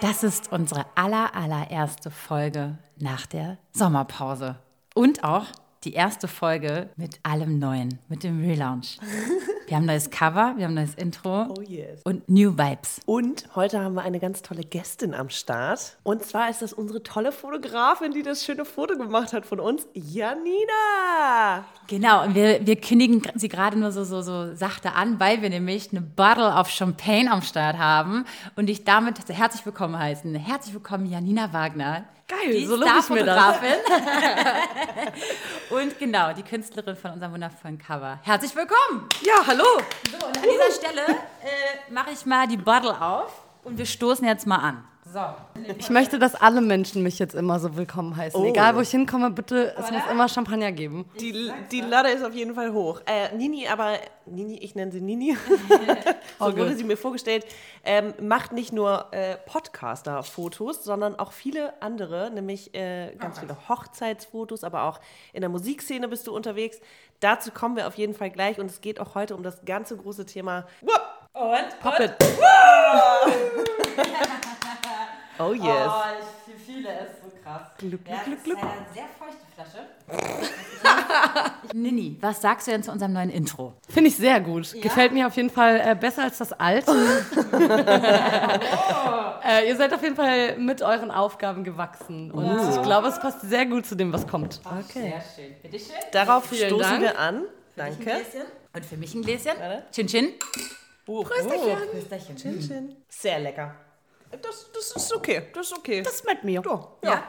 Das ist unsere aller, allererste Folge nach der Sommerpause. Und auch die erste Folge mit allem Neuen, mit dem Relaunch. Wir haben ein neues Cover, wir haben ein neues Intro Oh yes. und New Vibes. Und heute haben wir eine ganz tolle Gästin am Start. Und zwar ist das unsere tolle Fotografin, die das schöne Foto gemacht hat von uns, Janina. Genau, und wir, wir kündigen sie gerade nur so, so, so sachte an, weil wir nämlich eine Bottle of Champagne am Start haben und dich damit herzlich willkommen heißen. Herzlich willkommen, Janina Wagner. Geil, die so. Starfotografin. und genau, die Künstlerin von unserem wundervollen Cover. Herzlich willkommen! Ja, hallo. So, und an dieser Stelle äh, mache ich mal die Bottle auf und wir stoßen jetzt mal an. So. Ich möchte, dass alle Menschen mich jetzt immer so willkommen heißen. Oh. Egal, wo ich hinkomme, bitte, es muss immer Champagner geben. Die, die Lade ist auf jeden Fall hoch. Äh, Nini, aber Nini, ich nenne sie Nini, so All wurde sie mir vorgestellt, ähm, macht nicht nur äh, Podcaster-Fotos, sondern auch viele andere, nämlich äh, ganz viele Hochzeitsfotos, aber auch in der Musikszene bist du unterwegs. Dazu kommen wir auf jeden Fall gleich und es geht auch heute um das ganze große Thema Whoop, Und? Pop It. Oh yes. Oh, ich fühle es so krass. Glück, Ja, Glück, das Glück, ist eine sehr feuchte Flasche. Nini, was sagst du denn zu unserem neuen Intro? Finde ich sehr gut. Gefällt mir auf jeden Fall äh, besser als das alte. äh, ihr seid auf jeden Fall mit euren Aufgaben gewachsen. Und ich glaube, es passt sehr gut zu dem, was kommt. Okay. Sehr schön. Bitte schön. Darauf Vielen stoßen Dank. wir an. Ein Danke. Gläschen. Und für mich ein Gläschen. Chin Chin. Oh, Prösterchen. Chin Chin. Sehr lecker. Das, das ist okay. Das ist okay. Das mit mir. ja. Ja.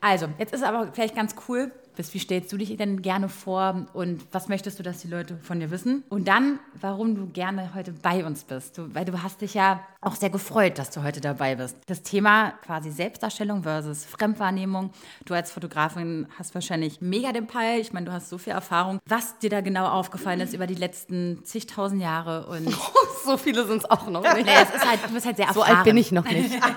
Also, jetzt ist aber vielleicht ganz cool, bis wie stellst du dich denn gerne vor und was möchtest du, dass die Leute von dir wissen? Und dann, warum du gerne heute bei uns bist. Du, weil du hast dich ja auch sehr gefreut, dass du heute dabei bist. Das Thema quasi Selbstdarstellung versus Fremdwahrnehmung. Du als Fotografin hast wahrscheinlich mega den Peil. Ich meine, du hast so viel Erfahrung. Was dir da genau aufgefallen ist über die letzten zigtausend Jahre und So viele sind es auch noch nicht. naja, es ist halt, du bist halt sehr So erfahren. alt bin ich noch nicht.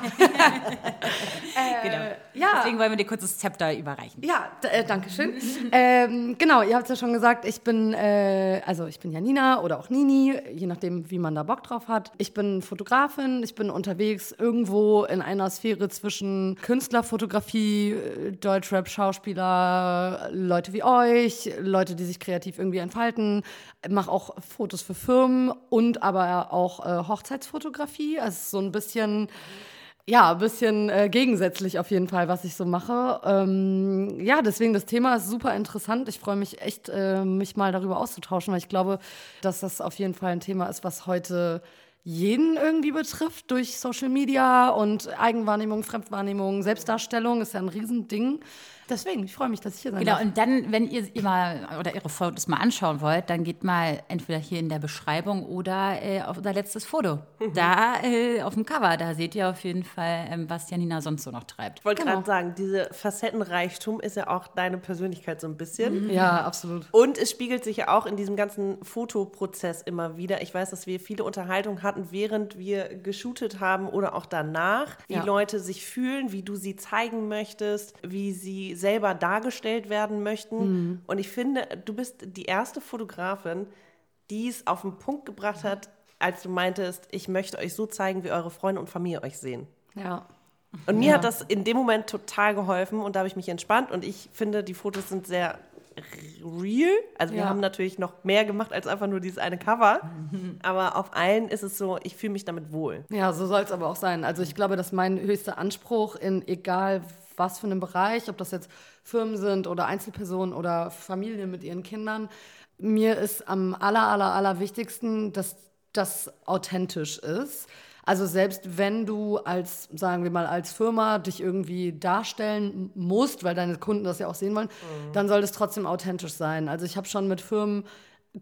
Genau. ja. Deswegen wollen wir dir kurz das Zepter überreichen. Ja, äh, danke schön. ähm, genau, ihr habt es ja schon gesagt, ich bin, äh, also ich bin Janina oder auch Nini, je nachdem, wie man da Bock drauf hat. Ich bin Fotografin, ich bin unterwegs irgendwo in einer Sphäre zwischen Künstlerfotografie, äh, Deutschrap, Schauspieler, Leute wie euch, Leute, die sich kreativ irgendwie entfalten, mache auch Fotos für Firmen und aber auch äh, Hochzeitsfotografie. Also so ein bisschen ja, ein bisschen äh, gegensätzlich auf jeden Fall, was ich so mache. Ähm, ja, deswegen das Thema ist super interessant. Ich freue mich echt, äh, mich mal darüber auszutauschen, weil ich glaube, dass das auf jeden Fall ein Thema ist, was heute jeden irgendwie betrifft durch Social Media und Eigenwahrnehmung, Fremdwahrnehmung, Selbstdarstellung ist ja ein Riesending. Deswegen, ich freue mich, dass ich hier sein Genau, darf. und dann, wenn ihr mal oder ihre Fotos mal anschauen wollt, dann geht mal entweder hier in der Beschreibung oder äh, auf unser letztes Foto. Da äh, auf dem Cover, da seht ihr auf jeden Fall, ähm, was Janina sonst so noch treibt. Ich wollte Genau. gerade sagen, diese Facettenreichtum ist ja auch deine Persönlichkeit so ein bisschen. Ja, absolut. Und es spiegelt sich ja auch in diesem ganzen Fotoprozess immer wieder. Ich weiß, dass wir viele Unterhaltungen hatten, während wir geshootet haben oder auch danach, wie Ja. Leute sich fühlen, wie du sie zeigen möchtest, wie sie selber dargestellt werden möchten. Und ich finde, du bist die erste Fotografin, die es auf den Punkt gebracht hat, als du meintest, ich möchte euch so zeigen, wie eure Freunde und Familie euch sehen. Ja. Und mir hat das in dem Moment total geholfen und da habe ich mich entspannt und ich finde, die Fotos sind sehr real. Also wir Ja. haben natürlich noch mehr gemacht als einfach nur dieses eine Cover, aber auf allen ist es so, ich fühle mich damit wohl. Ja, so soll es aber auch sein. Also ich glaube, dass mein höchster Anspruch in egal was für einem Bereich, ob das jetzt Firmen sind oder Einzelpersonen oder Familien mit ihren Kindern, mir ist am aller, aller, aller wichtigsten, dass das authentisch ist. Also selbst wenn du als, sagen wir mal, als Firma dich irgendwie darstellen musst, weil deine Kunden das ja auch sehen wollen, dann soll es trotzdem authentisch sein. Also ich habe schon mit Firmen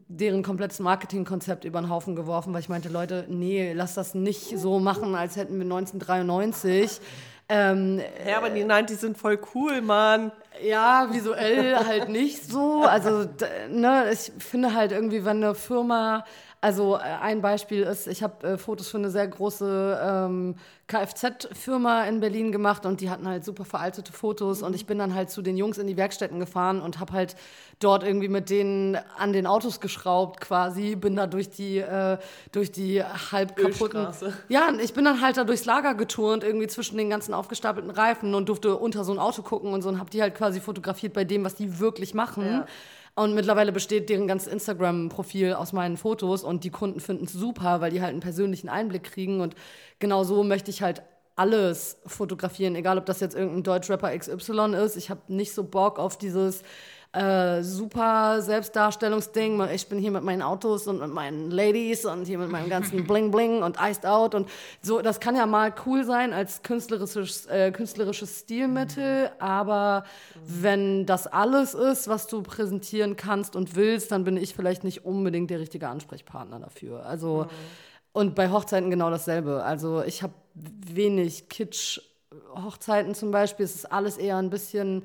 deren komplettes Marketingkonzept über den Haufen geworfen, weil ich meinte, Leute, nee, lass das nicht so machen, als hätten wir 1993. Ähm, ja, aber die 90s sind voll cool, Mann. Ja, visuell halt nicht so. Also, ne, ich finde halt irgendwie, wenn eine Firma also äh, ein Beispiel ist, ich habe äh, Fotos für eine sehr große ähm, Kfz-Firma in Berlin gemacht und die hatten halt super veraltete Fotos und ich bin dann halt zu den Jungs in die Werkstätten gefahren und habe halt dort irgendwie mit denen an den Autos geschraubt quasi, bin da durch die äh, durch die halb kaputten Ja, ich bin dann halt da durchs Lager geturnt irgendwie zwischen den ganzen aufgestapelten Reifen und durfte unter so ein Auto gucken und so und habe die halt quasi fotografiert bei dem, was die wirklich machen. Ja. Und mittlerweile besteht deren ganzes Instagram-Profil aus meinen Fotos und die Kunden finden es super, weil die halt einen persönlichen Einblick kriegen. Und genau so möchte ich halt alles fotografieren, egal ob das jetzt irgendein Deutschrapper XY ist. Ich habe nicht so Bock auf dieses äh, super Selbstdarstellungsding. Ich bin hier mit meinen Autos und mit meinen Ladies und hier mit meinem ganzen Bling Bling und Iced Out und so. Das kann ja mal cool sein als künstlerisches, äh, künstlerisches Stilmittel, aber wenn das alles ist, was du präsentieren kannst und willst, dann bin ich vielleicht nicht unbedingt der richtige Ansprechpartner dafür. Also und bei Hochzeiten genau dasselbe. Also ich habe wenig Kitsch. Hochzeiten zum Beispiel, es ist alles eher ein bisschen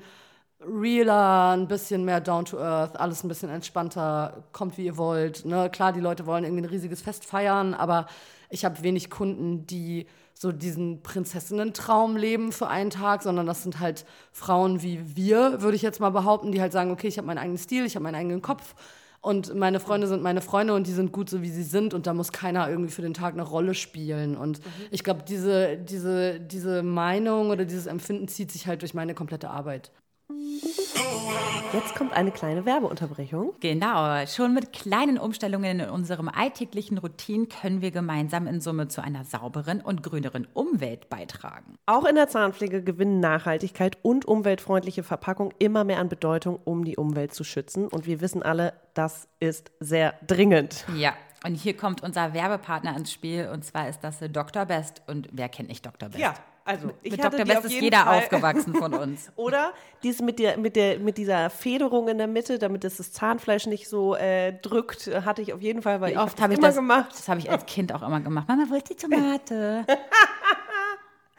realer, ein bisschen mehr down to earth, alles ein bisschen entspannter, kommt wie ihr wollt. Ne? Klar, die Leute wollen irgendwie ein riesiges Fest feiern, aber ich habe wenig Kunden, die so diesen Prinzessinnen-Traum leben für einen Tag, sondern das sind halt Frauen wie wir, würde ich jetzt mal behaupten, die halt sagen, okay, ich habe meinen eigenen Stil, ich habe meinen eigenen Kopf und meine Freunde sind meine Freunde und die sind gut so, wie sie sind und da muss keiner irgendwie für den Tag eine Rolle spielen. Und mhm. ich glaube, diese, diese, diese Meinung oder dieses Empfinden zieht sich halt durch meine komplette Arbeit. Jetzt kommt eine kleine Werbeunterbrechung. Genau, schon mit kleinen Umstellungen in unserem alltäglichen Routinen können wir gemeinsam in Summe zu einer sauberen und grüneren Umwelt beitragen. Auch in der Zahnpflege gewinnen Nachhaltigkeit und umweltfreundliche Verpackung immer mehr an Bedeutung, um die Umwelt zu schützen. Und wir wissen alle, das ist sehr dringend. Ja, und hier kommt unser Werbepartner ins Spiel und zwar ist das Dr. Best. Und wer kennt nicht Dr. Best? Ja, also ich mit Dr. Best ist jeder Fall. aufgewachsen von uns. Oder dies mit, der, mit, der, mit dieser Federung in der Mitte, damit es das Zahnfleisch nicht so äh, drückt, hatte ich auf jeden Fall, weil Wie ich oft habe ich das gemacht. Das habe ich als Kind auch immer gemacht. Mama, wo ist die Tomate?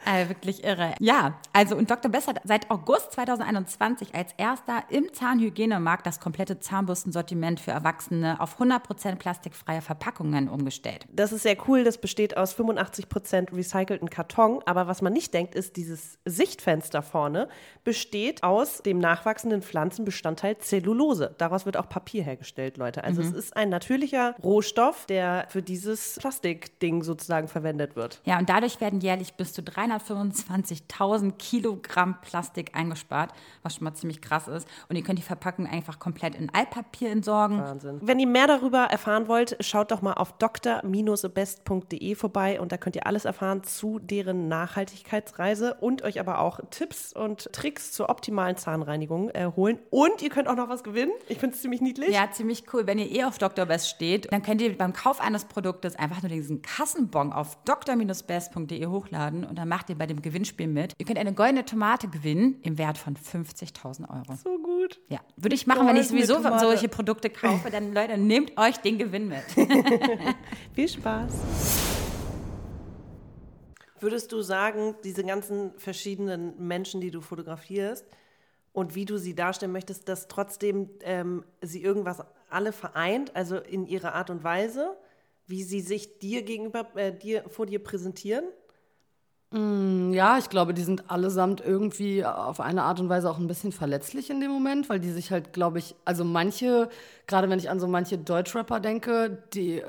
Äh, wirklich irre. Ja, also und Dr. Bess hat seit August 2021 als erster im Zahnhygienemarkt das komplette Zahnbürstensortiment für Erwachsene auf 100% plastikfreie Verpackungen umgestellt. Das ist sehr cool. Das besteht aus 85% recycelten Karton. Aber was man nicht denkt, ist, dieses Sichtfenster vorne besteht aus dem nachwachsenden Pflanzenbestandteil Zellulose. Daraus wird auch Papier hergestellt, Leute. Also mhm. es ist ein natürlicher Rohstoff, der für dieses Plastikding sozusagen verwendet wird. Ja, und dadurch werden jährlich bis zu 300 325.000 Kilogramm Plastik eingespart, was schon mal ziemlich krass ist. Und ihr könnt die Verpackung einfach komplett in Altpapier entsorgen. Wahnsinn. Wenn ihr mehr darüber erfahren wollt, schaut doch mal auf dr-best.de vorbei und da könnt ihr alles erfahren zu deren Nachhaltigkeitsreise und euch aber auch Tipps und Tricks zur optimalen Zahnreinigung äh, holen. Und ihr könnt auch noch was gewinnen. Ich finde es ziemlich niedlich. Ja, ziemlich cool. Wenn ihr eh auf Dr. Best steht, dann könnt ihr beim Kauf eines Produktes einfach nur diesen Kassenbon auf dr-best.de hochladen und dann macht macht ihr bei dem Gewinnspiel mit. Ihr könnt eine goldene Tomate gewinnen im Wert von 50.000 Euro. So gut. Ja, würde ich machen, wenn ich sowieso solche Produkte kaufe. Dann, Leute, nehmt euch den Gewinn mit. Viel Spaß. Würdest du sagen, diese ganzen verschiedenen Menschen, die du fotografierst und wie du sie darstellen möchtest, dass trotzdem ähm, sie irgendwas alle vereint, also in ihrer Art und Weise, wie sie sich dir gegenüber, äh, dir vor dir präsentieren? Mm, ja, ich glaube, die sind allesamt irgendwie auf eine Art und Weise auch ein bisschen verletzlich in dem Moment, weil die sich halt, glaube ich, also manche, gerade wenn ich an so manche Deutschrapper denke, die,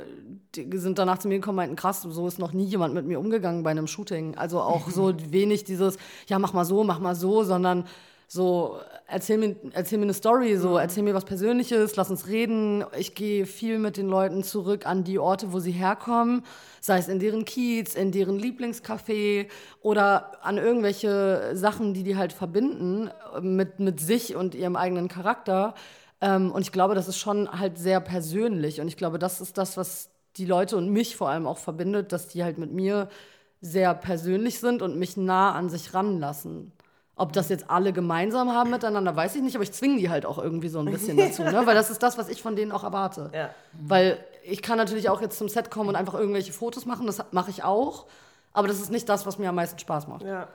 die sind danach zu mir gekommen und meinten, krass, so ist noch nie jemand mit mir umgegangen bei einem Shooting. Also auch so wenig dieses, ja, mach mal so, mach mal so, sondern so, erzähl mir, erzähl mir eine Story, so, mhm. erzähl mir was Persönliches, lass uns reden. Ich gehe viel mit den Leuten zurück an die Orte, wo sie herkommen, sei es in deren Kiez, in deren Lieblingscafé oder an irgendwelche Sachen, die die halt verbinden mit, mit sich und ihrem eigenen Charakter. Ähm, und ich glaube, das ist schon halt sehr persönlich. Und ich glaube, das ist das, was die Leute und mich vor allem auch verbindet, dass die halt mit mir sehr persönlich sind und mich nah an sich ranlassen Ob das jetzt alle gemeinsam haben miteinander, weiß ich nicht, aber ich zwinge die halt auch irgendwie so ein bisschen dazu, ne? weil das ist das, was ich von denen auch erwarte. Ja. Weil ich kann natürlich auch jetzt zum Set kommen und einfach irgendwelche Fotos machen, das mache ich auch, aber das ist nicht das, was mir am meisten Spaß macht. Ja.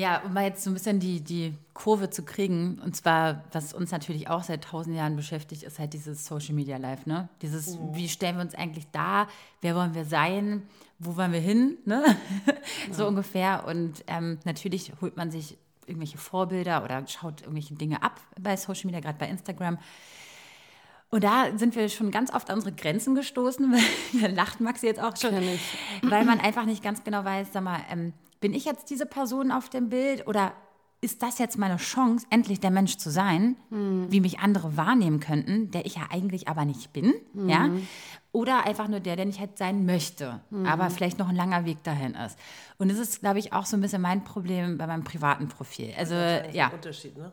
Ja, um mal jetzt so ein bisschen die, die Kurve zu kriegen, und zwar, was uns natürlich auch seit tausend Jahren beschäftigt, ist halt dieses Social Media Life, ne? Dieses, wie stellen wir uns eigentlich da, wer wollen wir sein, wo wollen wir hin, ne? so ungefähr. Und ähm, natürlich holt man sich irgendwelche Vorbilder oder schaut irgendwelche Dinge ab bei Social Media, gerade bei Instagram. Und da sind wir schon ganz oft an unsere Grenzen gestoßen, da lacht Maxi jetzt auch schon, weil man einfach nicht ganz genau weiß, sag mal, ähm, bin ich jetzt diese Person auf dem Bild oder ist das jetzt meine Chance, endlich der Mensch zu sein, wie mich andere wahrnehmen könnten, der ich ja eigentlich aber nicht bin, ja? Oder einfach nur der, der ich halt sein möchte, aber vielleicht noch ein langer Weg dahin ist. Und das ist, glaube ich, auch so ein bisschen mein Problem bei meinem privaten Profil. Also, ja. Unterschied, ne?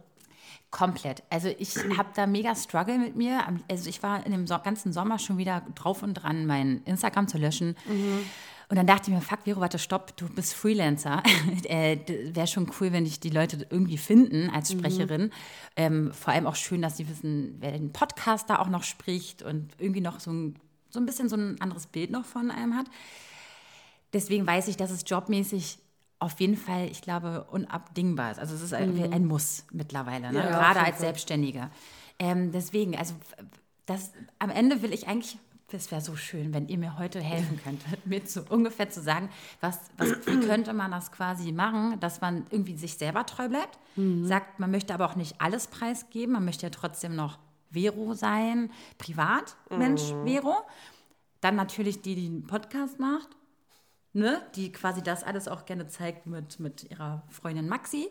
Komplett. Also ich habe da mega Struggle mit mir. Also ich war in dem ganzen Sommer schon wieder drauf und dran, mein Instagram zu löschen. Und dann dachte ich mir, fuck, Vero, warte, stopp, du bist Freelancer. äh, Wäre schon cool, wenn dich die Leute irgendwie finden als Sprecherin. Ähm, vor allem auch schön, dass sie wissen, wer den Podcast da auch noch spricht und irgendwie noch so ein, so ein bisschen so ein anderes Bild noch von einem hat. Deswegen weiß ich, dass es jobmäßig auf jeden Fall, ich glaube, unabdingbar ist. Also es ist ein, ein Muss mittlerweile, ne? Ja, gerade als Fall. Selbstständige. Ähm, deswegen, also das, am Ende will ich eigentlich, das wäre so schön, wenn ihr mir heute helfen könntet, mir zu, ungefähr zu sagen, was, was, wie könnte man das quasi machen, dass man irgendwie sich selber treu bleibt, sagt, man möchte aber auch nicht alles preisgeben, man möchte ja trotzdem noch Vero sein, Privatmensch Vero. Dann natürlich die, die einen Podcast macht ne, die quasi das alles auch gerne zeigt mit, mit ihrer Freundin Maxi.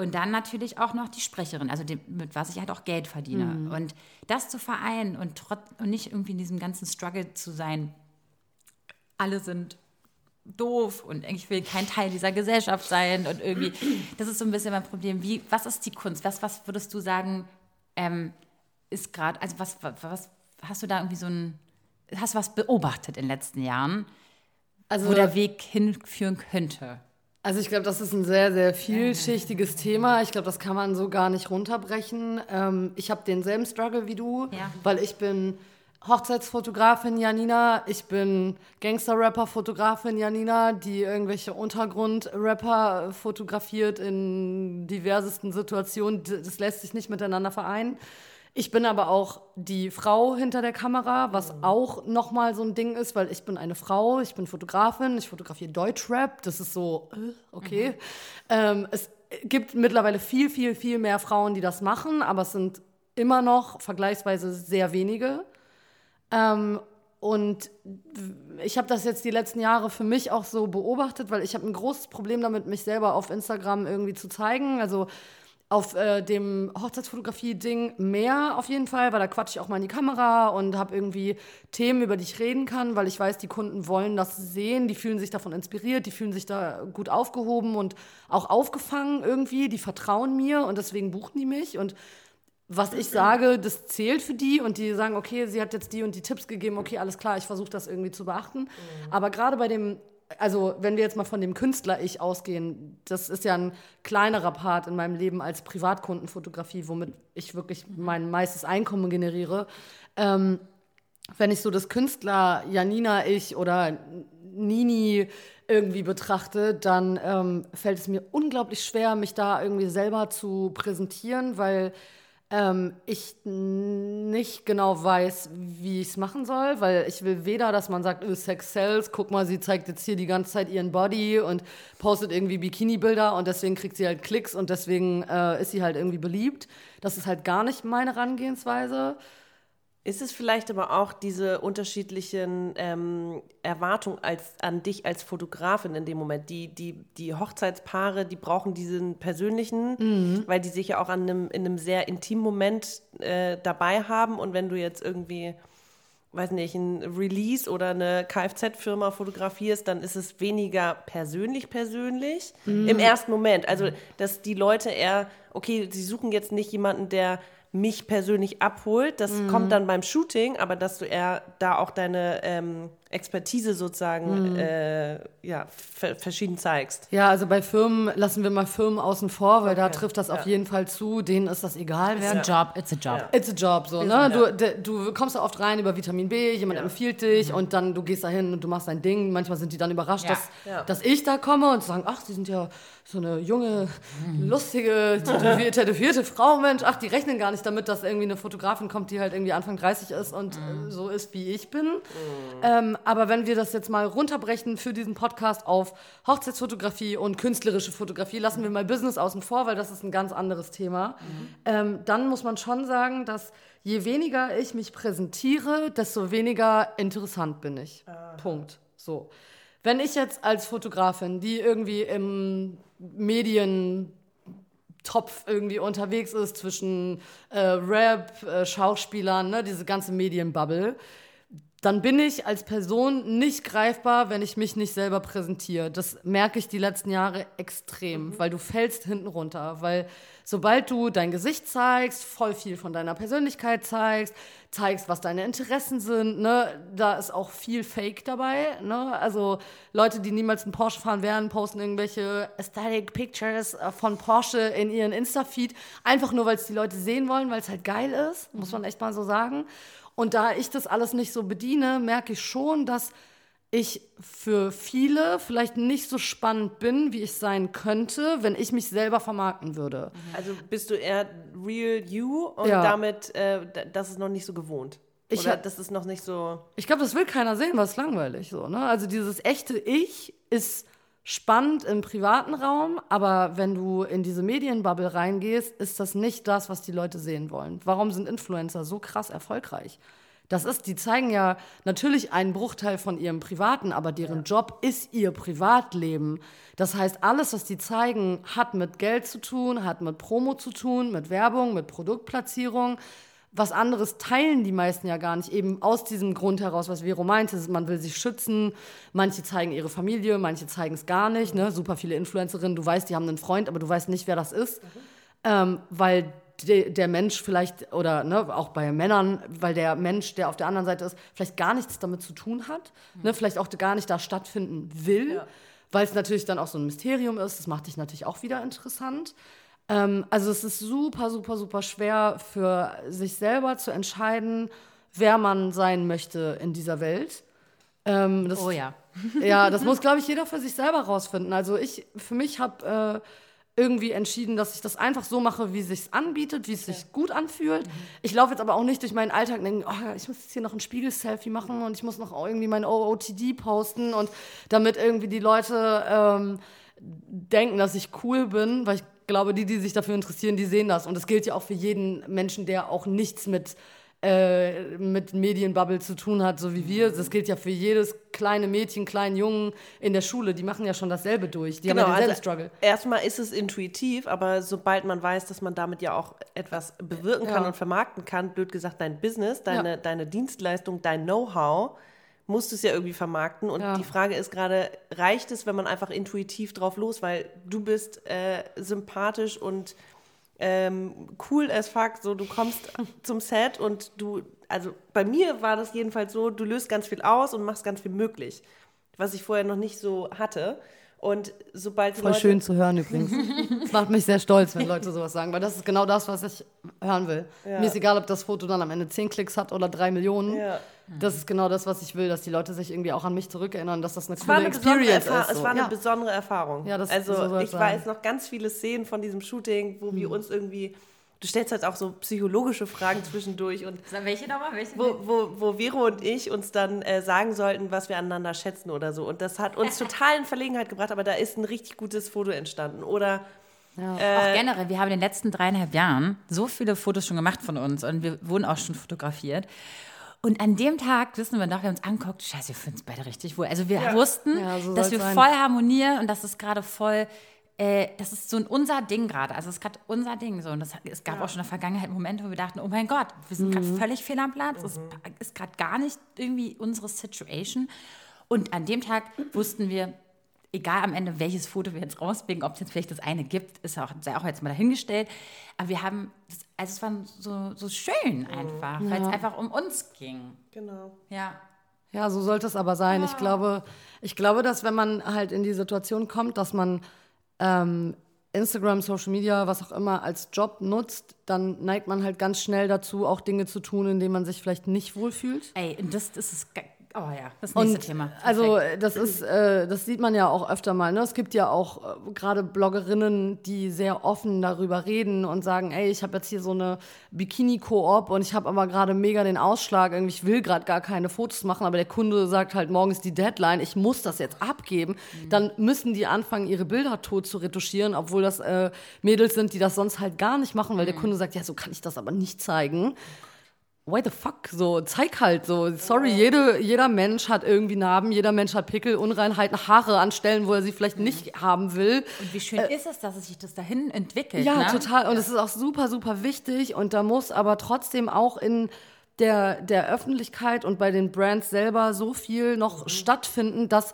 Und dann natürlich auch noch die Sprecherin, also die, mit was ich halt auch Geld verdiene. Und das zu vereinen und, trot, und nicht irgendwie in diesem ganzen Struggle zu sein, alle sind doof und ich will kein Teil dieser Gesellschaft sein und irgendwie, das ist so ein bisschen mein Problem. Wie, was ist die Kunst? Was, was würdest du sagen, ähm, ist gerade, also was, was, was, hast du da irgendwie so ein, hast du was beobachtet in den letzten Jahren? Also, wo der Weg hinführen könnte. Also ich glaube, das ist ein sehr, sehr vielschichtiges Thema. Ich glaube, das kann man so gar nicht runterbrechen. Ähm, ich habe denselben Struggle wie du, Ja. weil ich bin Hochzeitsfotografin Janina, ich bin Gangster-Rapper-Fotografin Janina, die irgendwelche Untergrund-Rapper fotografiert in diversesten Situationen. Das lässt sich nicht miteinander vereinen. Ich bin aber auch die Frau hinter der Kamera, was auch nochmal so ein Ding ist, weil ich bin eine Frau, ich bin Fotografin, ich fotografiere Deutschrap, das ist so, äh, okay. Ähm, es gibt mittlerweile viel, viel, viel mehr Frauen, die das machen, aber es sind immer noch vergleichsweise sehr wenige. Ähm, und ich habe das jetzt die letzten Jahre für mich auch so beobachtet, weil ich habe ein großes Problem damit, mich selber auf Instagram irgendwie zu zeigen. Also auf äh, dem Hochzeitsfotografie-Ding mehr auf jeden Fall, weil da quatsche ich auch mal in die Kamera und habe irgendwie Themen, über die ich reden kann, weil ich weiß, die Kunden wollen das sehen, die fühlen sich davon inspiriert, die fühlen sich da gut aufgehoben und auch aufgefangen irgendwie, die vertrauen mir und deswegen buchen die mich und was ich sage, das zählt für die und die sagen, okay, sie hat jetzt die und die Tipps gegeben, okay, alles klar, ich versuche das irgendwie zu beachten. Aber gerade bei dem, also wenn wir jetzt mal von dem Künstler-Ich ausgehen, das ist ja ein kleinerer Part in meinem Leben als Privatkundenfotografie, womit ich wirklich mein meistes Einkommen generiere. Ähm, wenn ich so das Künstler Janina ich oder Nini irgendwie betrachte, dann ähm, fällt es mir unglaublich schwer, mich da irgendwie selber zu präsentieren, weil ähm, ich nicht genau weiß, wie ich es machen soll, weil ich will weder, dass man sagt, öh, Sex sells, guck mal, sie zeigt jetzt hier die ganze Zeit ihren Body und postet irgendwie Bikini-Bilder und deswegen kriegt sie halt Klicks und deswegen äh, ist sie halt irgendwie beliebt. Das ist halt gar nicht meine Herangehensweise. Ist es vielleicht aber auch diese unterschiedlichen ähm, Erwartungen als, an dich als Fotografin in dem Moment? Die, die, die Hochzeitspaare, die brauchen diesen persönlichen, weil die sich ja auch an einem, in einem sehr intimen Moment äh, dabei haben. Und wenn du jetzt irgendwie, weiß nicht, ein Release oder eine Kfz-Firma fotografierst, dann ist es weniger persönlich persönlich im ersten Moment. Also, dass die Leute eher, okay, sie suchen jetzt nicht jemanden, der mich persönlich abholt. Das kommt dann beim Shooting, aber dass du eher da auch deine ähm, Expertise sozusagen äh, ja, ver verschieden zeigst. Ja, also bei Firmen lassen wir mal Firmen außen vor, weil da trifft das auf jeden Fall zu. Denen ist das egal, wer It's a job, it's a job. It's a job, so, ne? Du, de, du kommst da oft rein über Vitamin B, jemand empfiehlt dich und dann du gehst da hin und du machst dein Ding. Manchmal sind die dann überrascht, Ja. Dass, Ja. dass ich da komme und sagen, ach, sie sind ja so eine junge, lustige, tätowierte, Frau, Mensch. Ach, die rechnen gar nicht damit, dass irgendwie eine Fotografin kommt, die halt irgendwie Anfang 30 ist und äh, so ist, wie ich bin. Ähm, aber wenn wir das jetzt mal runterbrechen für diesen Podcast auf Hochzeitsfotografie und künstlerische Fotografie, lassen wir mal Business außen vor, weil das ist ein ganz anderes Thema. Ähm, dann muss man schon sagen, dass je weniger ich mich präsentiere, desto weniger interessant bin ich. Punkt. So. Wenn ich jetzt als Fotografin, die irgendwie im Medien Topf irgendwie unterwegs ist zwischen äh, Rap, äh, Schauspielern, ne, diese ganze Medienbubble, dann bin ich als Person nicht greifbar, wenn ich mich nicht selber präsentiere. Das merke ich die letzten Jahre extrem, weil du fällst hinten runter. Weil sobald du dein Gesicht zeigst, voll viel von deiner Persönlichkeit zeigst, zeigst, was deine Interessen sind, ne, da ist auch viel Fake dabei. Ne? Also Leute, die niemals einen Porsche fahren werden, posten irgendwelche Aesthetic Pictures äh, von Porsche in ihren Insta-Feed, einfach nur, weil es die Leute sehen wollen, weil es halt geil ist, muss man echt mal so sagen. Und da ich das alles nicht so bediene, merke ich schon, dass ich für viele vielleicht nicht so spannend bin, wie ich sein könnte, wenn ich mich selber vermarkten würde. Also bist du eher real you und Ja. damit, äh, das ist noch nicht so gewohnt. Ich Oder das ist noch nicht so. Ich glaube, das will keiner sehen, was langweilig so. Ne? Also dieses echte Ich ist spannend im privaten Raum, aber wenn du in diese Medienbubble reingehst, ist das nicht das, was die Leute sehen wollen. Warum sind Influencer so krass erfolgreich? Das ist, die zeigen ja natürlich einen Bruchteil von ihrem Privaten, aber deren Job ist ihr Privatleben. Das heißt, alles, was die zeigen, hat mit Geld zu tun, hat mit Promo zu tun, mit Werbung, mit Produktplatzierung. Was anderes teilen die meisten ja gar nicht, eben aus diesem Grund heraus, was Vero meinte, man will sich schützen, manche zeigen ihre Familie, manche zeigen es gar nicht, ne? super viele Influencerinnen, du weißt, die haben einen Freund, aber du weißt nicht, wer das ist, ähm, weil de, der Mensch vielleicht, oder ne, auch bei Männern, weil der Mensch, der auf der anderen Seite ist, vielleicht gar nichts damit zu tun hat, ne? vielleicht auch gar nicht da stattfinden will, weil es natürlich dann auch so ein Mysterium ist, das macht dich natürlich auch wieder interessant. Ähm, also es ist super, super, super schwer für sich selber zu entscheiden, wer man sein möchte in dieser Welt. Ähm, das, Oh ja. ja, das muss, glaube ich, jeder für sich selber rausfinden. Also ich, für mich habe äh, irgendwie entschieden, dass ich das einfach so mache, wie es sich anbietet, wie es sich gut anfühlt. Ich laufe jetzt aber auch nicht durch meinen Alltag und denke, oh, ich muss jetzt hier noch ein Spiegel-Selfie machen und ich muss noch irgendwie mein OOTD posten und damit irgendwie die Leute ähm, denken, dass ich cool bin, weil ich glaube, die, die sich dafür interessieren, die sehen das. Und das gilt ja auch für jeden Menschen, der auch nichts mit, äh, mit Medienbubble zu tun hat, so wie wir. Das gilt ja für jedes kleine Mädchen, kleinen Jungen in der Schule. Die machen ja schon dasselbe durch. Die haben ja denselben Struggle. also erstmal ist es intuitiv, aber sobald man weiß, dass man damit ja auch etwas bewirken kann Ja. und vermarkten kann, blöd gesagt, dein Business, deine, Ja. deine Dienstleistung, dein Know-how, musst du es ja irgendwie vermarkten. Und Ja. die Frage ist gerade, reicht es, wenn man einfach intuitiv drauf los, weil du bist äh, sympathisch und ähm, cool as fuck, so du kommst zum Set und du, also bei mir war das jedenfalls so, du löst ganz viel aus und machst ganz viel möglich, was ich vorher noch nicht so hatte. Und sobald Voll Leute, schön zu hören übrigens. Es macht mich sehr stolz, wenn Leute sowas sagen, weil das ist genau das, was ich hören will. Mir ist egal, ob das Foto dann am Ende 10 Klicks hat oder 3 Millionen. Ja. Das ist genau das, was ich will, dass die Leute sich irgendwie auch an mich zurückerinnern, dass das eine Es coole eine Experience ist. es so. war eine ja. besondere Erfahrung. Ja, das- also so ich sein. weiß noch ganz viele Szenen von diesem Shooting, wo wir uns irgendwie, du stellst halt auch so psychologische Fragen zwischendurch und Welche nochmal? Welche? wo, wo, wo Vero und ich uns dann äh, sagen sollten, was wir aneinander schätzen oder so. Und das hat uns total in Verlegenheit gebracht, aber da ist ein richtig gutes Foto entstanden. Oder auch generell, wir haben in den letzten dreieinhalb Jahren so viele Fotos schon gemacht von uns und wir wurden auch schon fotografiert. Und an dem Tag wissen wir noch, wir haben uns angeguckt, scheiße, wir finden es beide richtig wohl. Also wir wussten, Ja, so dass wir sein. voll harmonieren und das ist gerade voll, äh, das ist so ein unser Ding gerade. Also es ist gerade unser Ding so. Und das, es gab auch schon in der Vergangenheit Momente, wo wir dachten, oh mein Gott, wir sind gerade völlig fehl am Platz. Es ist gerade gar nicht irgendwie unsere Situation. Und an dem Tag wussten wir, egal am Ende, welches Foto wir jetzt rauspicken, ob es jetzt vielleicht das eine gibt, ist auch, sei auch jetzt mal dahingestellt. Aber wir haben, also es war so, so schön einfach, weil es einfach um uns ging. genau. Ja. Ja, so sollte es aber sein. Ich glaube, ich glaube, dass wenn man halt in die Situation kommt, dass man ähm, Instagram, Social Media, was auch immer als Job nutzt, dann neigt man halt ganz schnell dazu, auch Dinge zu tun, in denen man sich vielleicht nicht wohlfühlt. Ey, das, das ist. Oh ja, das nächste Und Thema. also Perfekt. das ist, äh, das sieht man ja auch öfter mal. Ne? Es gibt ja auch äh, gerade Bloggerinnen, die sehr offen darüber reden und sagen, ey, ich habe jetzt hier so eine Bikini-Koop und ich habe aber gerade mega den Ausschlag. Irgendwie, ich will gerade gar keine Fotos machen, aber der Kunde sagt halt, morgen ist die Deadline, ich muss das jetzt abgeben. Dann müssen die anfangen, ihre Bilder tot zu retuschieren, obwohl das äh, Mädels sind, die das sonst halt gar nicht machen, weil der Kunde sagt, ja, so kann ich das aber nicht zeigen why the fuck? So, zeig halt so. Sorry, jede, jeder Mensch hat irgendwie Narben, jeder Mensch hat Pickel, Unreinheiten, Haare an Stellen, wo er sie vielleicht nicht haben will. Und wie schön ist es, dass es sich das dahin entwickelt? Ja, ne? total. Und es ist auch super, super wichtig. Und da muss aber trotzdem auch in der, der Öffentlichkeit und bei den Brands selber so viel noch stattfinden, dass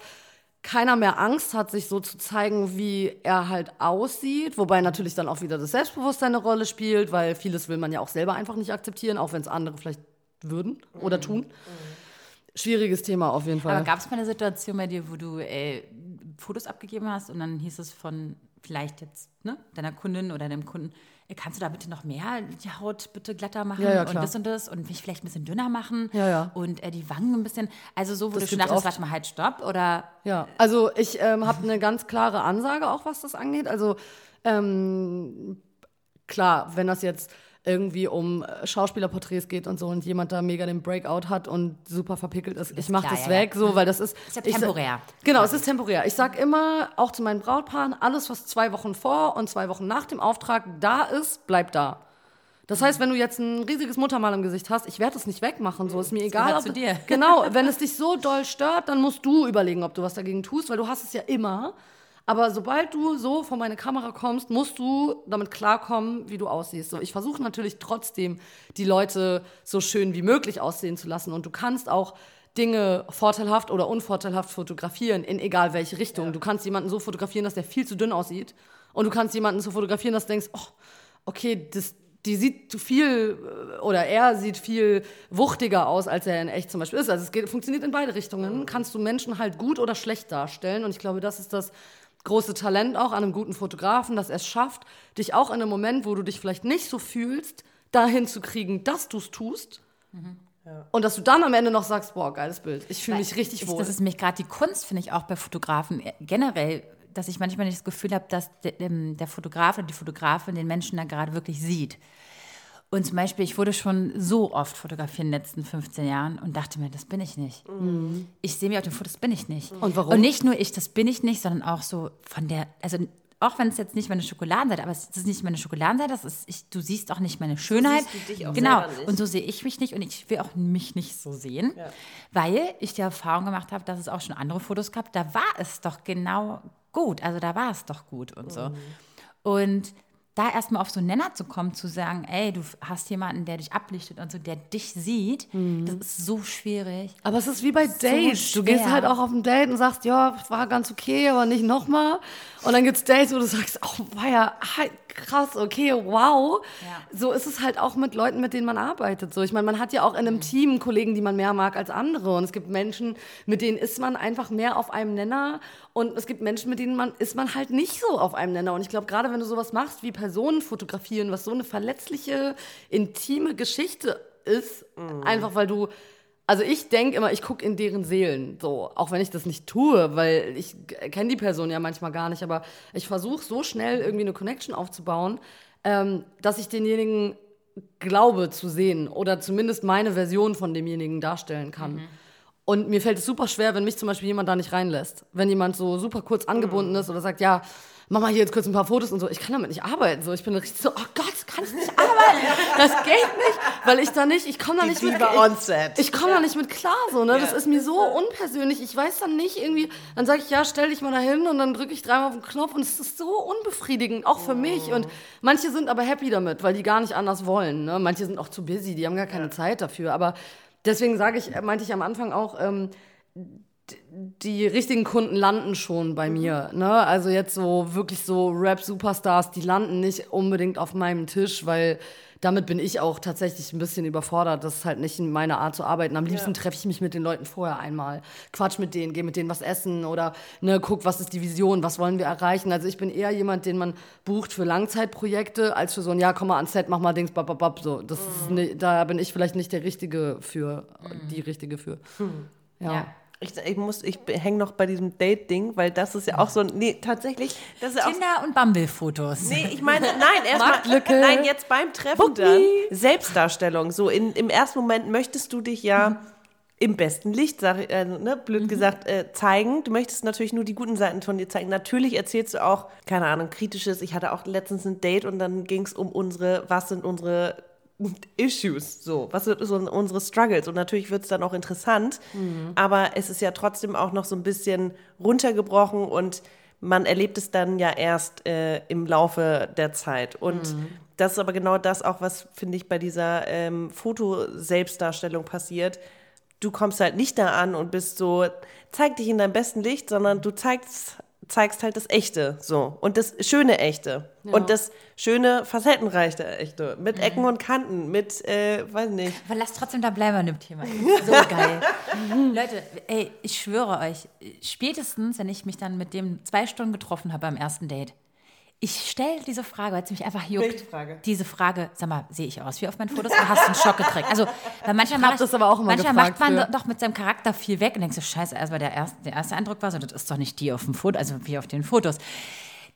keiner mehr Angst hat, sich so zu zeigen, wie er halt aussieht. Wobei natürlich dann auch wieder das Selbstbewusstsein eine Rolle spielt, weil vieles will man ja auch selber einfach nicht akzeptieren, auch wenn es andere vielleicht würden oder tun. Schwieriges Thema auf jeden Fall. Aber gab es mal eine Situation bei dir, wo du äh, Fotos abgegeben hast und dann hieß es von vielleicht jetzt ne, deiner Kundin oder deinem Kunden, kannst du da bitte noch mehr die Haut bitte glatter machen Ja, ja, und das und das und mich vielleicht ein bisschen dünner machen Ja, und äh, die Wangen ein bisschen, also so, wo Das du schon dachtest, warte mal, halt, stopp oder? Ja, also ich ähm, habe eine ganz klare Ansage auch, was das angeht. Also ähm, klar, wenn das jetzt irgendwie um äh, Schauspielerporträts geht und so und jemand da mega den Breakout hat und super verpickelt ist, ich mache das ja, ja. weg, so, weil das ist... Ist ja ich temporär. Genau, es ist temporär. Ich sag immer, auch zu meinen Brautpaaren, alles, was zwei Wochen vor und zwei Wochen nach dem Auftrag da ist, bleibt da. Das heißt, wenn du jetzt ein riesiges Muttermal im Gesicht hast, ich werde es nicht wegmachen, so ist mir egal. gehört ob- zu dir. Genau, wenn es dich so doll stört, dann musst du überlegen, ob du was dagegen tust, weil du hast es ja immer. Aber sobald du so vor meine Kamera kommst, musst du damit klarkommen, wie du aussiehst. So, ich versuche natürlich trotzdem, die Leute so schön wie möglich aussehen zu lassen. Und du kannst auch Dinge vorteilhaft oder unvorteilhaft fotografieren, in egal welche Richtung. Du kannst jemanden so fotografieren, dass der viel zu dünn aussieht. Und du kannst jemanden so fotografieren, dass du denkst, oh, okay, das, die sieht zu viel äh, oder er sieht viel wuchtiger aus, als er in echt zum Beispiel ist. Also es geht, funktioniert in beide Richtungen. Kannst du Menschen halt gut oder schlecht darstellen. Und ich glaube, das ist das große Talent auch an einem guten Fotografen, dass er es schafft, dich auch in einem Moment, wo du dich vielleicht nicht so fühlst, dahin zu kriegen, dass du es tust. Und dass du dann am Ende noch sagst, boah, geiles Bild. Ich fühle mich richtig ist, wohl. Das ist nämlich gerade die Kunst, finde ich auch bei Fotografen äh, generell, dass ich manchmal nicht das Gefühl habe, dass der, der Fotograf oder die Fotografin den Menschen da gerade wirklich sieht. Und zum Beispiel, ich wurde schon so oft fotografiert in den letzten 15 Jahren und dachte mir, das bin ich nicht. Ich sehe mich auf den Fotos, bin ich nicht. Und warum? Und nicht nur ich, das bin ich nicht, sondern auch so von der, also auch wenn es jetzt nicht meine Schokoladenseite, aber es ist nicht meine Schokoladenseite, das ist, ich, du siehst auch nicht meine Schönheit. siehst du dich auch genau. Und so sehe ich mich nicht und ich will auch mich nicht so sehen, weil ich die Erfahrung gemacht habe, dass es auch schon andere Fotos gab, da war es doch genau gut, also da war es doch gut und so. Und da erstmal auf so einen Nenner zu kommen, zu sagen, ey, du hast jemanden, der dich ablichtet und so, der dich sieht, das ist so schwierig. Aber es ist wie bei Dates. du gehst schwer. halt auch auf ein Date und sagst, ja, war ganz okay, aber nicht nochmal. Und dann gibt's Dates, wo du sagst, oh, war ja halt krass, okay, wow. Ja. So ist es halt auch mit Leuten, mit denen man arbeitet. So, ich meine, man hat ja auch in einem Team Kollegen, die man mehr mag als andere. Und es gibt Menschen, mit denen ist man einfach mehr auf einem Nenner. Und es gibt Menschen, mit denen man ist man halt nicht so auf einem Nenner. Und ich glaube, gerade wenn du sowas machst wie Personen fotografieren, was so eine verletzliche, intime Geschichte ist, einfach weil du also ich denke immer, ich gucke in deren Seelen, so, auch wenn ich das nicht tue, weil ich kenne die Person ja manchmal gar nicht, aber ich versuche so schnell irgendwie eine Connection aufzubauen, ähm, dass ich denjenigen glaube zu sehen oder zumindest meine Version von demjenigen darstellen kann. Und mir fällt es super schwer, wenn mich zum Beispiel jemand da nicht reinlässt. Wenn jemand so super kurz angebunden ist oder sagt, ja, mach mal hier jetzt kurz ein paar Fotos und so. Ich kann damit nicht arbeiten. So, ich bin richtig so, oh Gott, kannst nicht arbeiten. Das geht nicht, weil ich da nicht, ich komme da Die nicht mit. Diva on set. Ich, ich komme da nicht mit klar, so, ne? Das ist mir so unpersönlich. Ich weiß dann nicht irgendwie, dann sage ich, ja, stell dich mal da hin und dann drücke ich dreimal auf den Knopf und es ist so unbefriedigend, auch für mich. Und manche sind aber happy damit, weil die gar nicht anders wollen. Ne? Manche sind auch zu busy, die haben gar keine Zeit dafür. Aber deswegen sage ich, meinte ich am Anfang auch, ähm, die richtigen Kunden landen schon bei mir. Ne? Also jetzt so wirklich so Rap-Superstars, die landen nicht unbedingt auf meinem Tisch, weil damit bin ich auch tatsächlich ein bisschen überfordert. Das ist halt nicht meine Art zu arbeiten. Am liebsten ja. treffe ich mich mit den Leuten vorher einmal. Quatsch mit denen, gehe mit denen was essen oder ne, guck, was ist die Vision, was wollen wir erreichen. Also ich bin eher jemand, den man bucht für Langzeitprojekte, als für so ein, ja, komm mal ans Set, mach mal Dings, bap, bap, bap. So, das mhm. ist ne, da bin ich vielleicht nicht der Richtige für, mhm. die Richtige für. Mhm. ja. ja. Ich, ich, muss, ich hänge noch bei diesem Date-Ding, weil das ist ja auch so ein, nee, tatsächlich, das ist Tinder auch, und Bumble-Fotos. Nee, ich meine, nein, erstmal, nein, jetzt beim Treffen dann, Selbstdarstellung, so in, im ersten Moment möchtest du dich ja mhm. im besten Licht, sag, äh, ne, blöd mhm. gesagt, äh, zeigen. Du möchtest natürlich nur die guten Seiten von dir zeigen. Natürlich erzählst du auch, keine Ahnung, kritisches. Ich hatte auch letztens ein Date und dann ging es um unsere, was sind unsere Issues, so, was sind so unsere Struggles und natürlich wird es dann auch interessant, mhm. aber es ist ja trotzdem auch noch so ein bisschen runtergebrochen und man erlebt es dann ja erst äh, im Laufe der Zeit und mhm. das ist aber genau das auch, was finde ich bei dieser ähm, Fotoselbstdarstellung passiert. Du kommst halt nicht da an und bist so, zeig dich in deinem besten Licht, sondern du zeigst zeigst halt das Echte so und das schöne Echte ja. und das schöne facettenreiche Echte mit Ecken mhm. und Kanten mit äh, weiß nicht. Aber lass trotzdem da bleiben an dem Thema. So geil. Leute, ey, ich schwöre euch, spätestens, wenn ich mich dann mit dem zwei Stunden getroffen habe beim ersten Date, ich stelle diese Frage, weil es mich einfach juckt. Welche Frage? Diese Frage, sag mal, sehe ich aus wie auf meinen Fotos oder hast du einen Schock gekriegt? Also, weil manchmal, macht, das aber auch immer manchmal macht man für. doch mit seinem Charakter viel weg und denkst so, scheiße, erstmal der erste, der erste Eindruck war so, das ist doch nicht die auf dem Foto, also wie auf den Fotos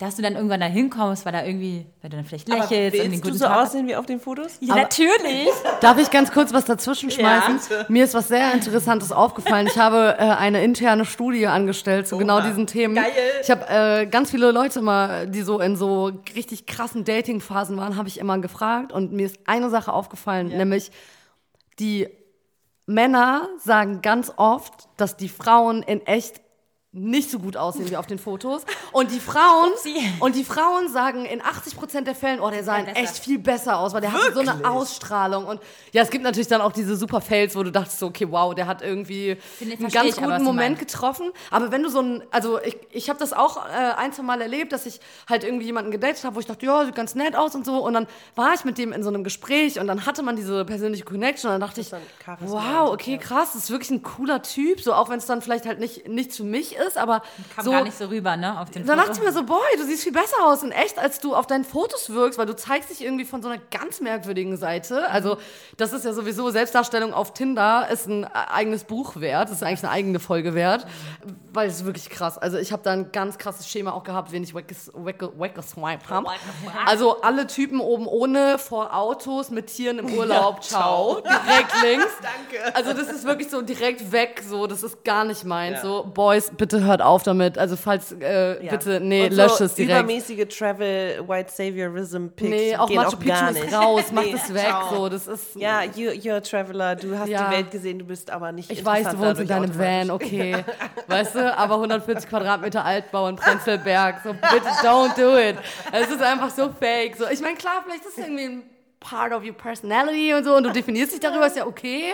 dass du dann irgendwann da hinkommst, weil da irgendwie, weil du dann vielleicht lächelst. Aber willst du so Tag aussehen wie auf den Fotos? Ja, Aber natürlich. Darf ich ganz kurz was dazwischen schmeißen? Ja. Mir ist was sehr Interessantes aufgefallen. Ich habe äh, eine interne Studie angestellt zu genau Oha. genau diesen Themen. Geil. Ich habe äh, ganz viele Leute mal, die so in so richtig krassen Dating-Phasen waren, habe ich immer gefragt und mir ist eine Sache aufgefallen, ja. nämlich die Männer sagen ganz oft, dass die Frauen in echt nicht so gut aussehen wie auf den Fotos. Und die Frauen, und die Frauen sagen in 80 Prozent der Fällen, oh, der sah echt viel besser aus, weil der Wirklich? hatte so eine Ausstrahlung. Und ja, es gibt natürlich dann auch diese super Fails, wo du dachtest so, okay, wow, der hat irgendwie einen ganz guten aber, Moment getroffen. Aber wenn du so ein, also ich, ich habe das auch äh, ein, zwei Mal erlebt, dass ich halt irgendwie jemanden gedatet habe, wo ich dachte, ja, sieht ganz nett aus und so. Und dann war ich mit dem in so einem Gespräch und dann hatte man diese persönliche Connection und dann dachte ich, wow, okay, krass, das ist wirklich ein cooler Typ, so auch wenn es dann vielleicht halt nicht nichts für mich ist, aber Kam so, gar nicht so rüber, ne, auf den Dann dachte ich mir so, boy, du siehst viel besser aus in echt, als du auf deinen Fotos wirkst, weil du zeigst dich irgendwie von so einer ganz merkwürdigen Seite. Also das ist ja sowieso, Selbstdarstellung auf Tinder ist ein eigenes Buch wert, das ist eigentlich eine eigene Folge wert, weil es ist wirklich krass. Also ich habe da ein ganz krasses Schema auch gehabt, wen ich weggeswiped habe. Also alle Typen oben ohne, vor Autos, mit Tieren im Urlaub, ja, ciao, direkt links. Danke. Also das ist wirklich so direkt weg, so, das ist gar nicht meins. Ja. So, Boys, bitte hört auf damit. Also falls, äh, ja. bitte, nee, Und so es direkt. übermäßige Travel, White Saviorism Pics Nee, auch Machu Picchu ist raus, mach nee, das weg, ciao. so, das ist... Ja, you, you're a Traveler, du hast ja. die Welt gesehen, du bist aber nicht Ich weiß, du wohnst in deinem Van, okay, weißt du, aber 140 Quadratmeter Altbau in Prenzlberg, so bitte don't do it. Es ist einfach so fake, so, ich meine, klar, vielleicht ist es irgendwie ein part of your personality und so und du definierst dich darüber, ist ja okay.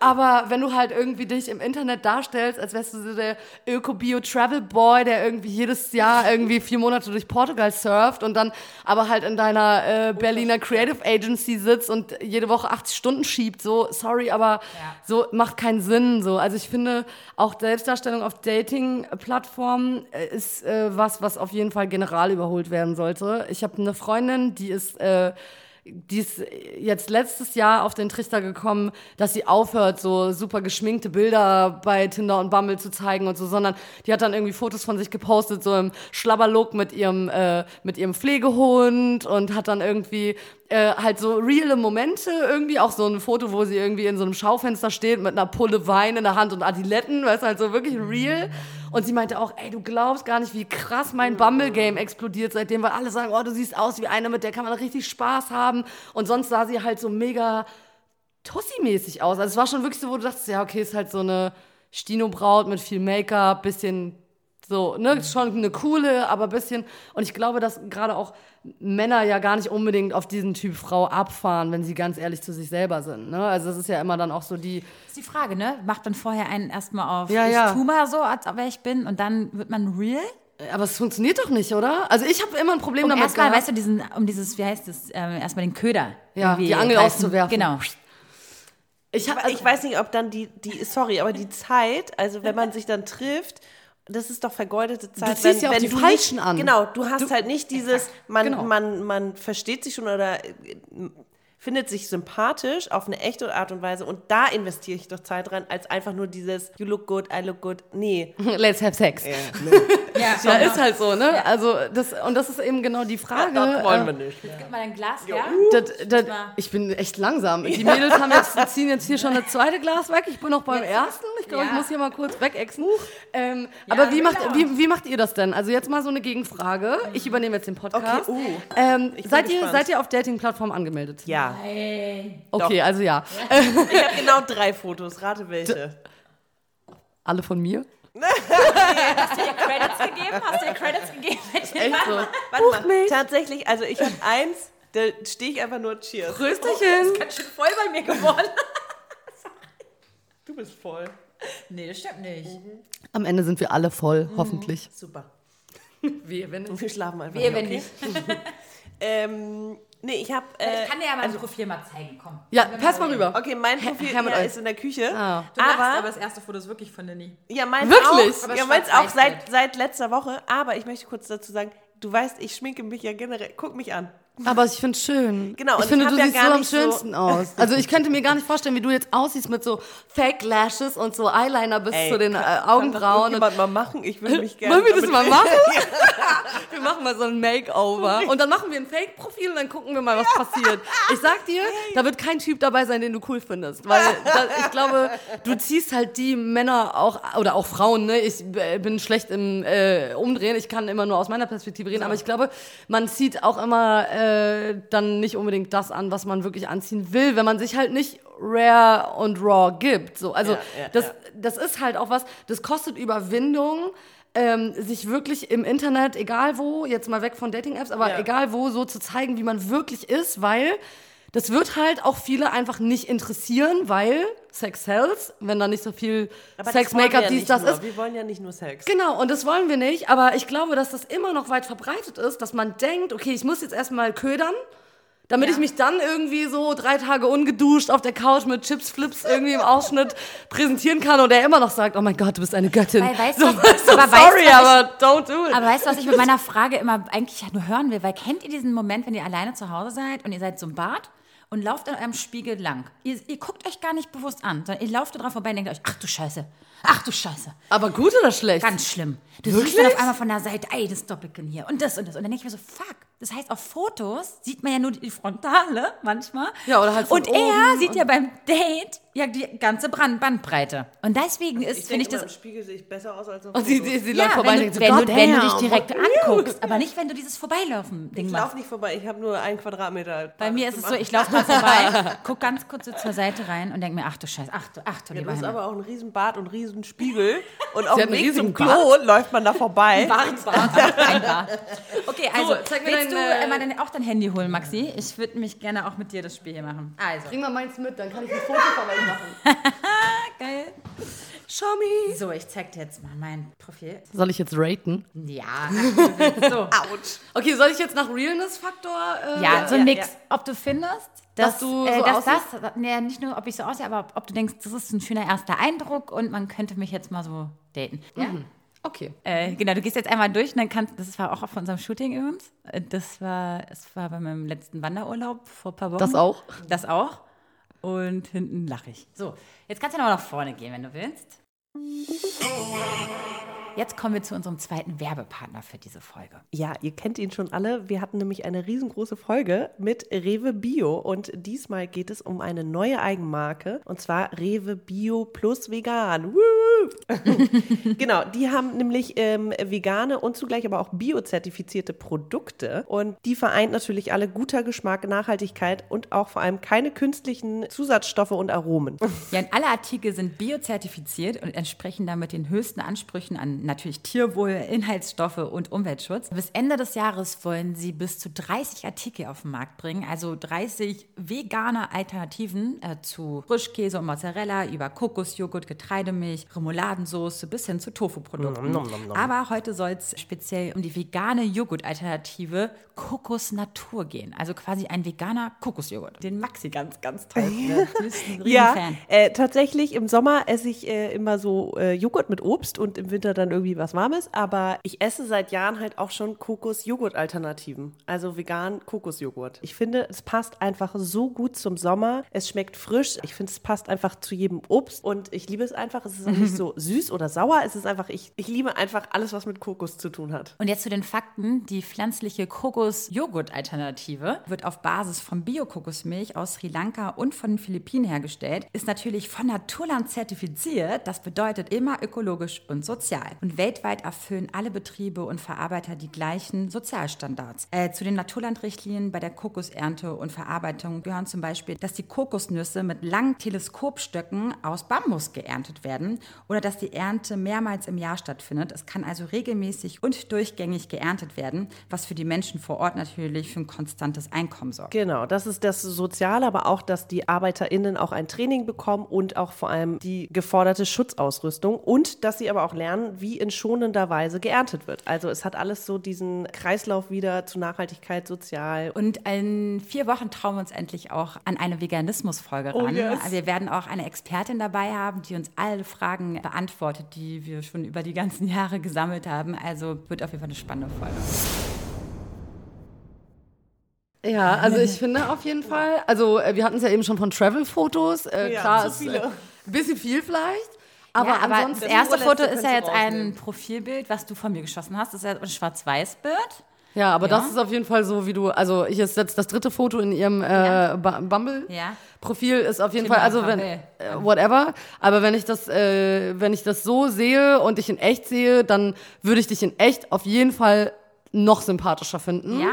Aber wenn du halt irgendwie dich im Internet darstellst, als wärst du so der Öko-Bio-Travel-Boy, der irgendwie jedes Jahr irgendwie vier Monate durch Portugal surft und dann aber halt in deiner äh, Berliner Creative Agency sitzt und jede Woche 80 Stunden schiebt, so, sorry, aber ja. so macht keinen Sinn. So. Also ich finde, auch Selbstdarstellung auf Dating-Plattformen äh, ist äh, was, was auf jeden Fall general überholt werden sollte. Ich habe eine Freundin, die ist äh, die ist jetzt letztes Jahr auf den Trichter gekommen, dass sie aufhört, so super geschminkte Bilder bei Tinder und Bumble zu zeigen und so, sondern die hat dann irgendwie Fotos von sich gepostet, so im Schlabberlook mit ihrem, äh, mit ihrem Pflegehund und hat dann irgendwie äh, halt so reale Momente irgendwie, auch so ein Foto, wo sie irgendwie in so einem Schaufenster steht mit einer Pulle Wein in der Hand und Adiletten, weißt halt so wirklich real. Und sie meinte auch, ey, du glaubst gar nicht, wie krass mein Bumble-Game explodiert seitdem, weil alle sagen, oh, du siehst aus wie eine, mit der kann man richtig Spaß haben. Und sonst sah sie halt so mega Tussi-mäßig aus. Also es war schon wirklich so, wo du dachtest, ja, okay, ist halt so eine Stino-Braut mit viel Make-up, bisschen So, ne, schon eine coole, aber ein bisschen. Und ich glaube, dass gerade auch Männer ja gar nicht unbedingt auf diesen Typ Frau abfahren, wenn sie ganz ehrlich zu sich selber sind. Ne? Also das ist ja immer dann auch so die. Das ist die Frage, ne? Macht man vorher einen erstmal auf, Ja, ich ja. tu mal so, als ob ich bin und dann wird man real? Aber es funktioniert doch nicht, oder? Also ich habe immer ein Problem Um damit erstmal, weißt du, diesen, um dieses, wie heißt das, ähm, erstmal den Köder. Ja, die Angel greifen. auszuwerfen. Genau. ich, hab, Aber ich weiß nicht, ob dann die, die, sorry, aber die Zeit, also wenn man sich dann trifft, das ist doch vergeudete Zeit. ziehst ja auch die du Falschen nicht, an. Genau, du hast halt nicht dieses, man, genau. man, man versteht sich schon oder äh, findet sich sympathisch auf eine echte Art und Weise und da investiere ich doch Zeit rein, als einfach nur dieses You look good, I look good. Nee. Let's have sex. Ja, Ja, ist halt so, ne? Also das und das ist eben genau die Frage. äh, nicht. Gib mal ein Glas her. Das, das, ich bin echt langsam. Die Mädels haben jetzt, ziehen jetzt hier schon das zweite Glas weg. Ich bin noch beim ersten. Ich glaube, ich Ja. muss hier mal kurz wegexen. Ähm, aber wie macht, wie, wie macht ihr das denn? Also jetzt mal so eine Gegenfrage. Ich übernehme jetzt den Podcast. Okay, uh. ähm, seid, ihr, gespannt. seid ihr auf Dating-Plattformen angemeldet? Ja. Okay, also ja. Ich habe genau drei Fotos. Rate welche. Alle von mir? Hast du ihr Credits gegeben? Hast du ihr Credits gegeben? Echt so. Warte mal. Tatsächlich, also ich habe eins, da stehe ich einfach nur Cheers. Prösterchen. Ganz schön voll bei mir geworden. Du bist voll. Nee, das stimmt nicht. Am Ende sind wir alle voll, hoffentlich. Super. Wie, wenn Und wir schlafen einfach. Hier, wenn okay? nicht. Ähm, nee, ich habe. Äh, Ich kann dir ja mein Profil mal zeigen, komm. Ja, pass mal rüber. okay, mein Profil her ja, ist in der Küche. Ah. Du lachst, aber, das erste Foto ist wirklich von Nini. ja, meins Wirklich? auch. Aber Ja, meins auch seit, seit letzter Woche. Aber ich möchte kurz dazu sagen, du weißt, ich schminke mich ja generell. Guck mich an. Aber ich finde es schön. Genau, Ich finde, ich du ja siehst so am nicht so- schönsten aus. Also ich könnte mir gar nicht vorstellen, wie du jetzt aussiehst mit so Fake Lashes und so Eyeliner bis Ey, zu den äh, Kann das Augenbrauen. Und jemand mal machen? Ich würde mich gerne. wollen wir das mal machen? wir machen mal so ein Makeover. Und dann machen wir ein Fake-Profil und dann gucken wir mal, was passiert. Ich sag dir, da wird kein Typ dabei sein, den du cool findest. Weil da, ich glaube, du ziehst halt die Männer auch, oder auch Frauen, ne? Ich äh, bin schlecht im äh, Umdrehen. Ich kann immer nur aus meiner Perspektive reden. Aber ich glaube, man zieht auch immer äh, dann nicht unbedingt das an, was man wirklich anziehen will, wenn man sich halt nicht rare und raw gibt. So, also Ja, ja, das, ja. das ist halt auch was, das kostet Überwindung, ähm, sich wirklich im Internet, egal wo, jetzt mal weg von Dating-Apps, aber egal wo, so zu zeigen, wie man wirklich ist, weil das wird halt auch viele einfach nicht interessieren, weil Sex sells, wenn da nicht so viel Aber Sex, Make-up, ja dies, das nur. ist. Wir wollen ja nicht nur Sex. Genau, und das wollen wir nicht, aber ich glaube, dass das immer noch weit verbreitet ist, dass man denkt, okay, ich muss jetzt erstmal ködern, damit ich mich dann irgendwie so drei Tage ungeduscht auf der Couch mit Chips, Flips irgendwie im Ausschnitt präsentieren kann und er immer noch sagt, oh mein Gott, du bist eine Göttin. Weil, weißt so, du, was- so aber weißt sorry, du, was aber don't do it. Aber weißt du, was ich mit meiner Frage immer eigentlich nur hören will? Weil kennt ihr diesen Moment, wenn ihr alleine zu Hause seid und ihr seid so im Bad und lauft an eurem Spiegel lang? Ihr, ihr guckt euch gar nicht bewusst an, sondern ihr lauft da drauf vorbei und denkt euch, ach du Scheiße, ach du Scheiße. aber gut oder schlecht? Ganz schlimm. Du Wirklich? siehst dann auf einmal von der Seite, ey, das Doppelkinn hier und das und das. Und dann denke ich mir so, fuck. Das heißt, auf Fotos sieht man ja nur die Frontale manchmal. Ja, oder halt von Und er sieht ja beim Date ja die ganze Brand Bandbreite. Und deswegen ist, finde ich das immer, im Spiegel sehe ich besser aus als auf und sie, Fotos. sie, sie ja, läuft vorbei wenn, und du, denkt so, wenn, God du, wenn du dich direkt anguckst, aber nicht, wenn du dieses Vorbeilaufen-Ding Ich machst. laufe nicht vorbei, ich habe nur einen Quadratmeter. Bei mir ist es so, ich laufe mal vorbei, guck ganz kurz so zur Seite rein und denke mir, ach du Scheiße, ach du, ach du Ja, lieber du hast aber auch einen riesen Bart und einen Spiegel. Und auf dem Weg zum Klo läuft man da vorbei. Ein Bart. Okay, also, zeig mir willst du dein, äh, äh, mal dein, auch dein Handy holen, Maxi? Ich würde mich gerne auch mit dir das Spiel hier machen. Also, Bring mal meins mit, dann kann ich ein Foto von euch machen. geil. Show me. So, ich zeig dir jetzt mal mein Profil. Soll ich jetzt raten? Ja, ach, du so. Autsch. Okay, soll ich jetzt nach Realness-Faktor? Äh, Ja, so ja, Mix. ja. Ob du findest, Dass dass, du äh, so dass das, aussiehst? nee, nicht nur, ob ich so aussehe, aber ob, ob du denkst, das ist ein schöner erster Eindruck und man könnte mich jetzt mal so daten. Ja? Okay. Äh, genau, du gehst jetzt einmal durch und dann kannst, das war auch auf unserem Shooting übrigens. Äh, Das war, es war bei meinem letzten Wanderurlaub vor ein paar Wochen. Das auch? Das auch. Und hinten lache ich. So, jetzt kannst du noch nach vorne gehen, wenn du willst. Jetzt kommen wir zu unserem zweiten Werbepartner für diese Folge. Ja, ihr kennt ihn schon alle. Wir hatten nämlich eine riesengroße Folge mit Rewe Bio und diesmal geht es um eine neue Eigenmarke und zwar Rewe Bio plus Vegan. Genau, die haben nämlich ähm, vegane und zugleich aber auch biozertifizierte Produkte und die vereint natürlich alle guter Geschmack, Nachhaltigkeit und auch vor allem keine künstlichen Zusatzstoffe und Aromen. Ja, und alle Artikel sind biozertifiziert und entsprechen damit den höchsten Ansprüchen an natürlich Tierwohl, Inhaltsstoffe und Umweltschutz. Bis Ende des Jahres wollen sie bis zu 30 Artikel auf den Markt bringen, also 30 vegane Alternativen äh, zu Frischkäse und Mozzarella über Kokosjoghurt, Getreidemilch, Remouladensauce bis hin zu Tofu-Produkten. Nom, nom, nom. Aber heute soll es speziell um die vegane Joghurt-Alternative Kokos Natur gehen. Also quasi ein veganer Kokosjoghurt. Den Maxi ganz, ganz toll. findet. Ja, Riesenfan. äh, tatsächlich im Sommer esse ich äh, immer so äh, Joghurt mit Obst und im Winter dann irgendwie was Warmes. Aber ich esse seit Jahren halt auch schon Kokos-Joghurt-Alternativen. Also vegan Kokosjoghurt. Ich finde, es passt einfach so gut zum Sommer. Es schmeckt frisch. Ich finde, es passt einfach zu jedem Obst. Und ich liebe es einfach. Es ist auch nicht so süß oder sauer. Es ist einfach, ich, ich liebe einfach alles, was mit Kokos zu tun hat. Und jetzt zu den Fakten. Die pflanzliche Kokos-Joghurt-Alternative wird auf Basis von Bio-Kokosmilch aus Sri Lanka und von den Philippinen hergestellt, ist natürlich von Naturland zertifiziert. Das bedeutet immer ökologisch und sozial. Und weltweit erfüllen alle Betriebe und Verarbeiter die gleichen Sozialstandards. Äh, zu den Naturlandrichtlinien bei der Kokosernte und Verarbeitung gehören zum Beispiel, dass die Kokosnüsse mit langen Teleskopstöcken aus Bambus geerntet werden oder dass die Ernte mehrmals im Jahr stattfindet. Es kann also regelmäßig und durchgängig geerntet werden, was für die Menschen vor Ort natürlich für ein konstantes Einkommen sorgt. Genau, das ist das Soziale, aber auch, dass die ArbeiterInnen auch ein Training bekommen und auch vor allem die geforderte Schutzausrüstung und dass sie aber auch lernen, wie in schonender Weise geerntet wird. Also es hat alles so diesen Kreislauf wieder zu Nachhaltigkeit, sozial. Und in vier Wochen trauen wir uns endlich auch an eine Veganismus-Folge ran. yes. Also Wir werden auch eine Expertin dabei haben, die uns alle Fragen beantwortet, die wir schon über die ganzen Jahre gesammelt haben. Also wird auf jeden Fall eine spannende Folge. Ja, also ich finde auf jeden Fall, also äh, wir hatten es ja eben schon von Travel-Fotos. Äh, Ja, klar, zu ist viele. äh, ein bisschen viel vielleicht. Aber, ja, aber ansonsten. das erste Foto ist ja jetzt ein. Profilbild, was du von mir geschossen hast. Das ist ja ein Schwarz-Weiß-Bild. Ja, aber Ja. das ist auf jeden Fall so, wie du, also ich ist jetzt das dritte Foto in ihrem äh, Ba- Bumble. Ja. Profil ist auf jeden Thema Fall, also wenn, äh, whatever. Aber wenn ich das, äh, wenn ich das so sehe und dich in echt sehe, dann würde ich dich in echt auf jeden Fall noch sympathischer finden. Ja?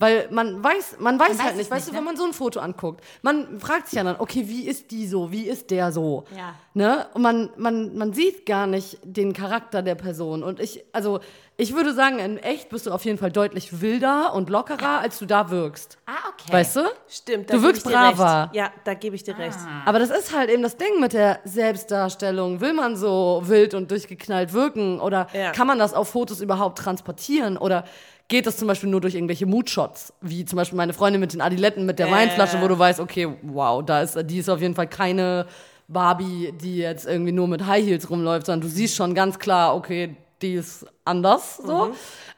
Weil man weiß, man weiß weiß halt es nicht, weißt nicht, du, wenn ne? man so ein Foto anguckt, man fragt sich ja dann, okay, wie ist die so, wie ist der so? Ja. Ne? Und man, man, man sieht gar nicht den Charakter der Person. Und ich, also, ich würde sagen, in echt bist du auf jeden Fall deutlich wilder und lockerer, als du da wirkst. Ah, okay. Weißt du? Stimmt, Du gebe wirkst braver. Recht. Ja, da gebe ich dir recht. Aber das ist halt eben das Ding mit der Selbstdarstellung. Will man so wild und durchgeknallt wirken? Oder Ja. kann man das auf Fotos überhaupt transportieren? Oder geht das zum Beispiel nur durch irgendwelche Moodshots? Wie zum Beispiel meine Freundin mit den Adiletten mit der Weinflasche, wo du weißt, okay, wow, da ist, die ist auf jeden Fall keine Barbie, die jetzt irgendwie nur mit High Heels rumläuft, sondern du siehst schon ganz klar, okay, die ist anders so.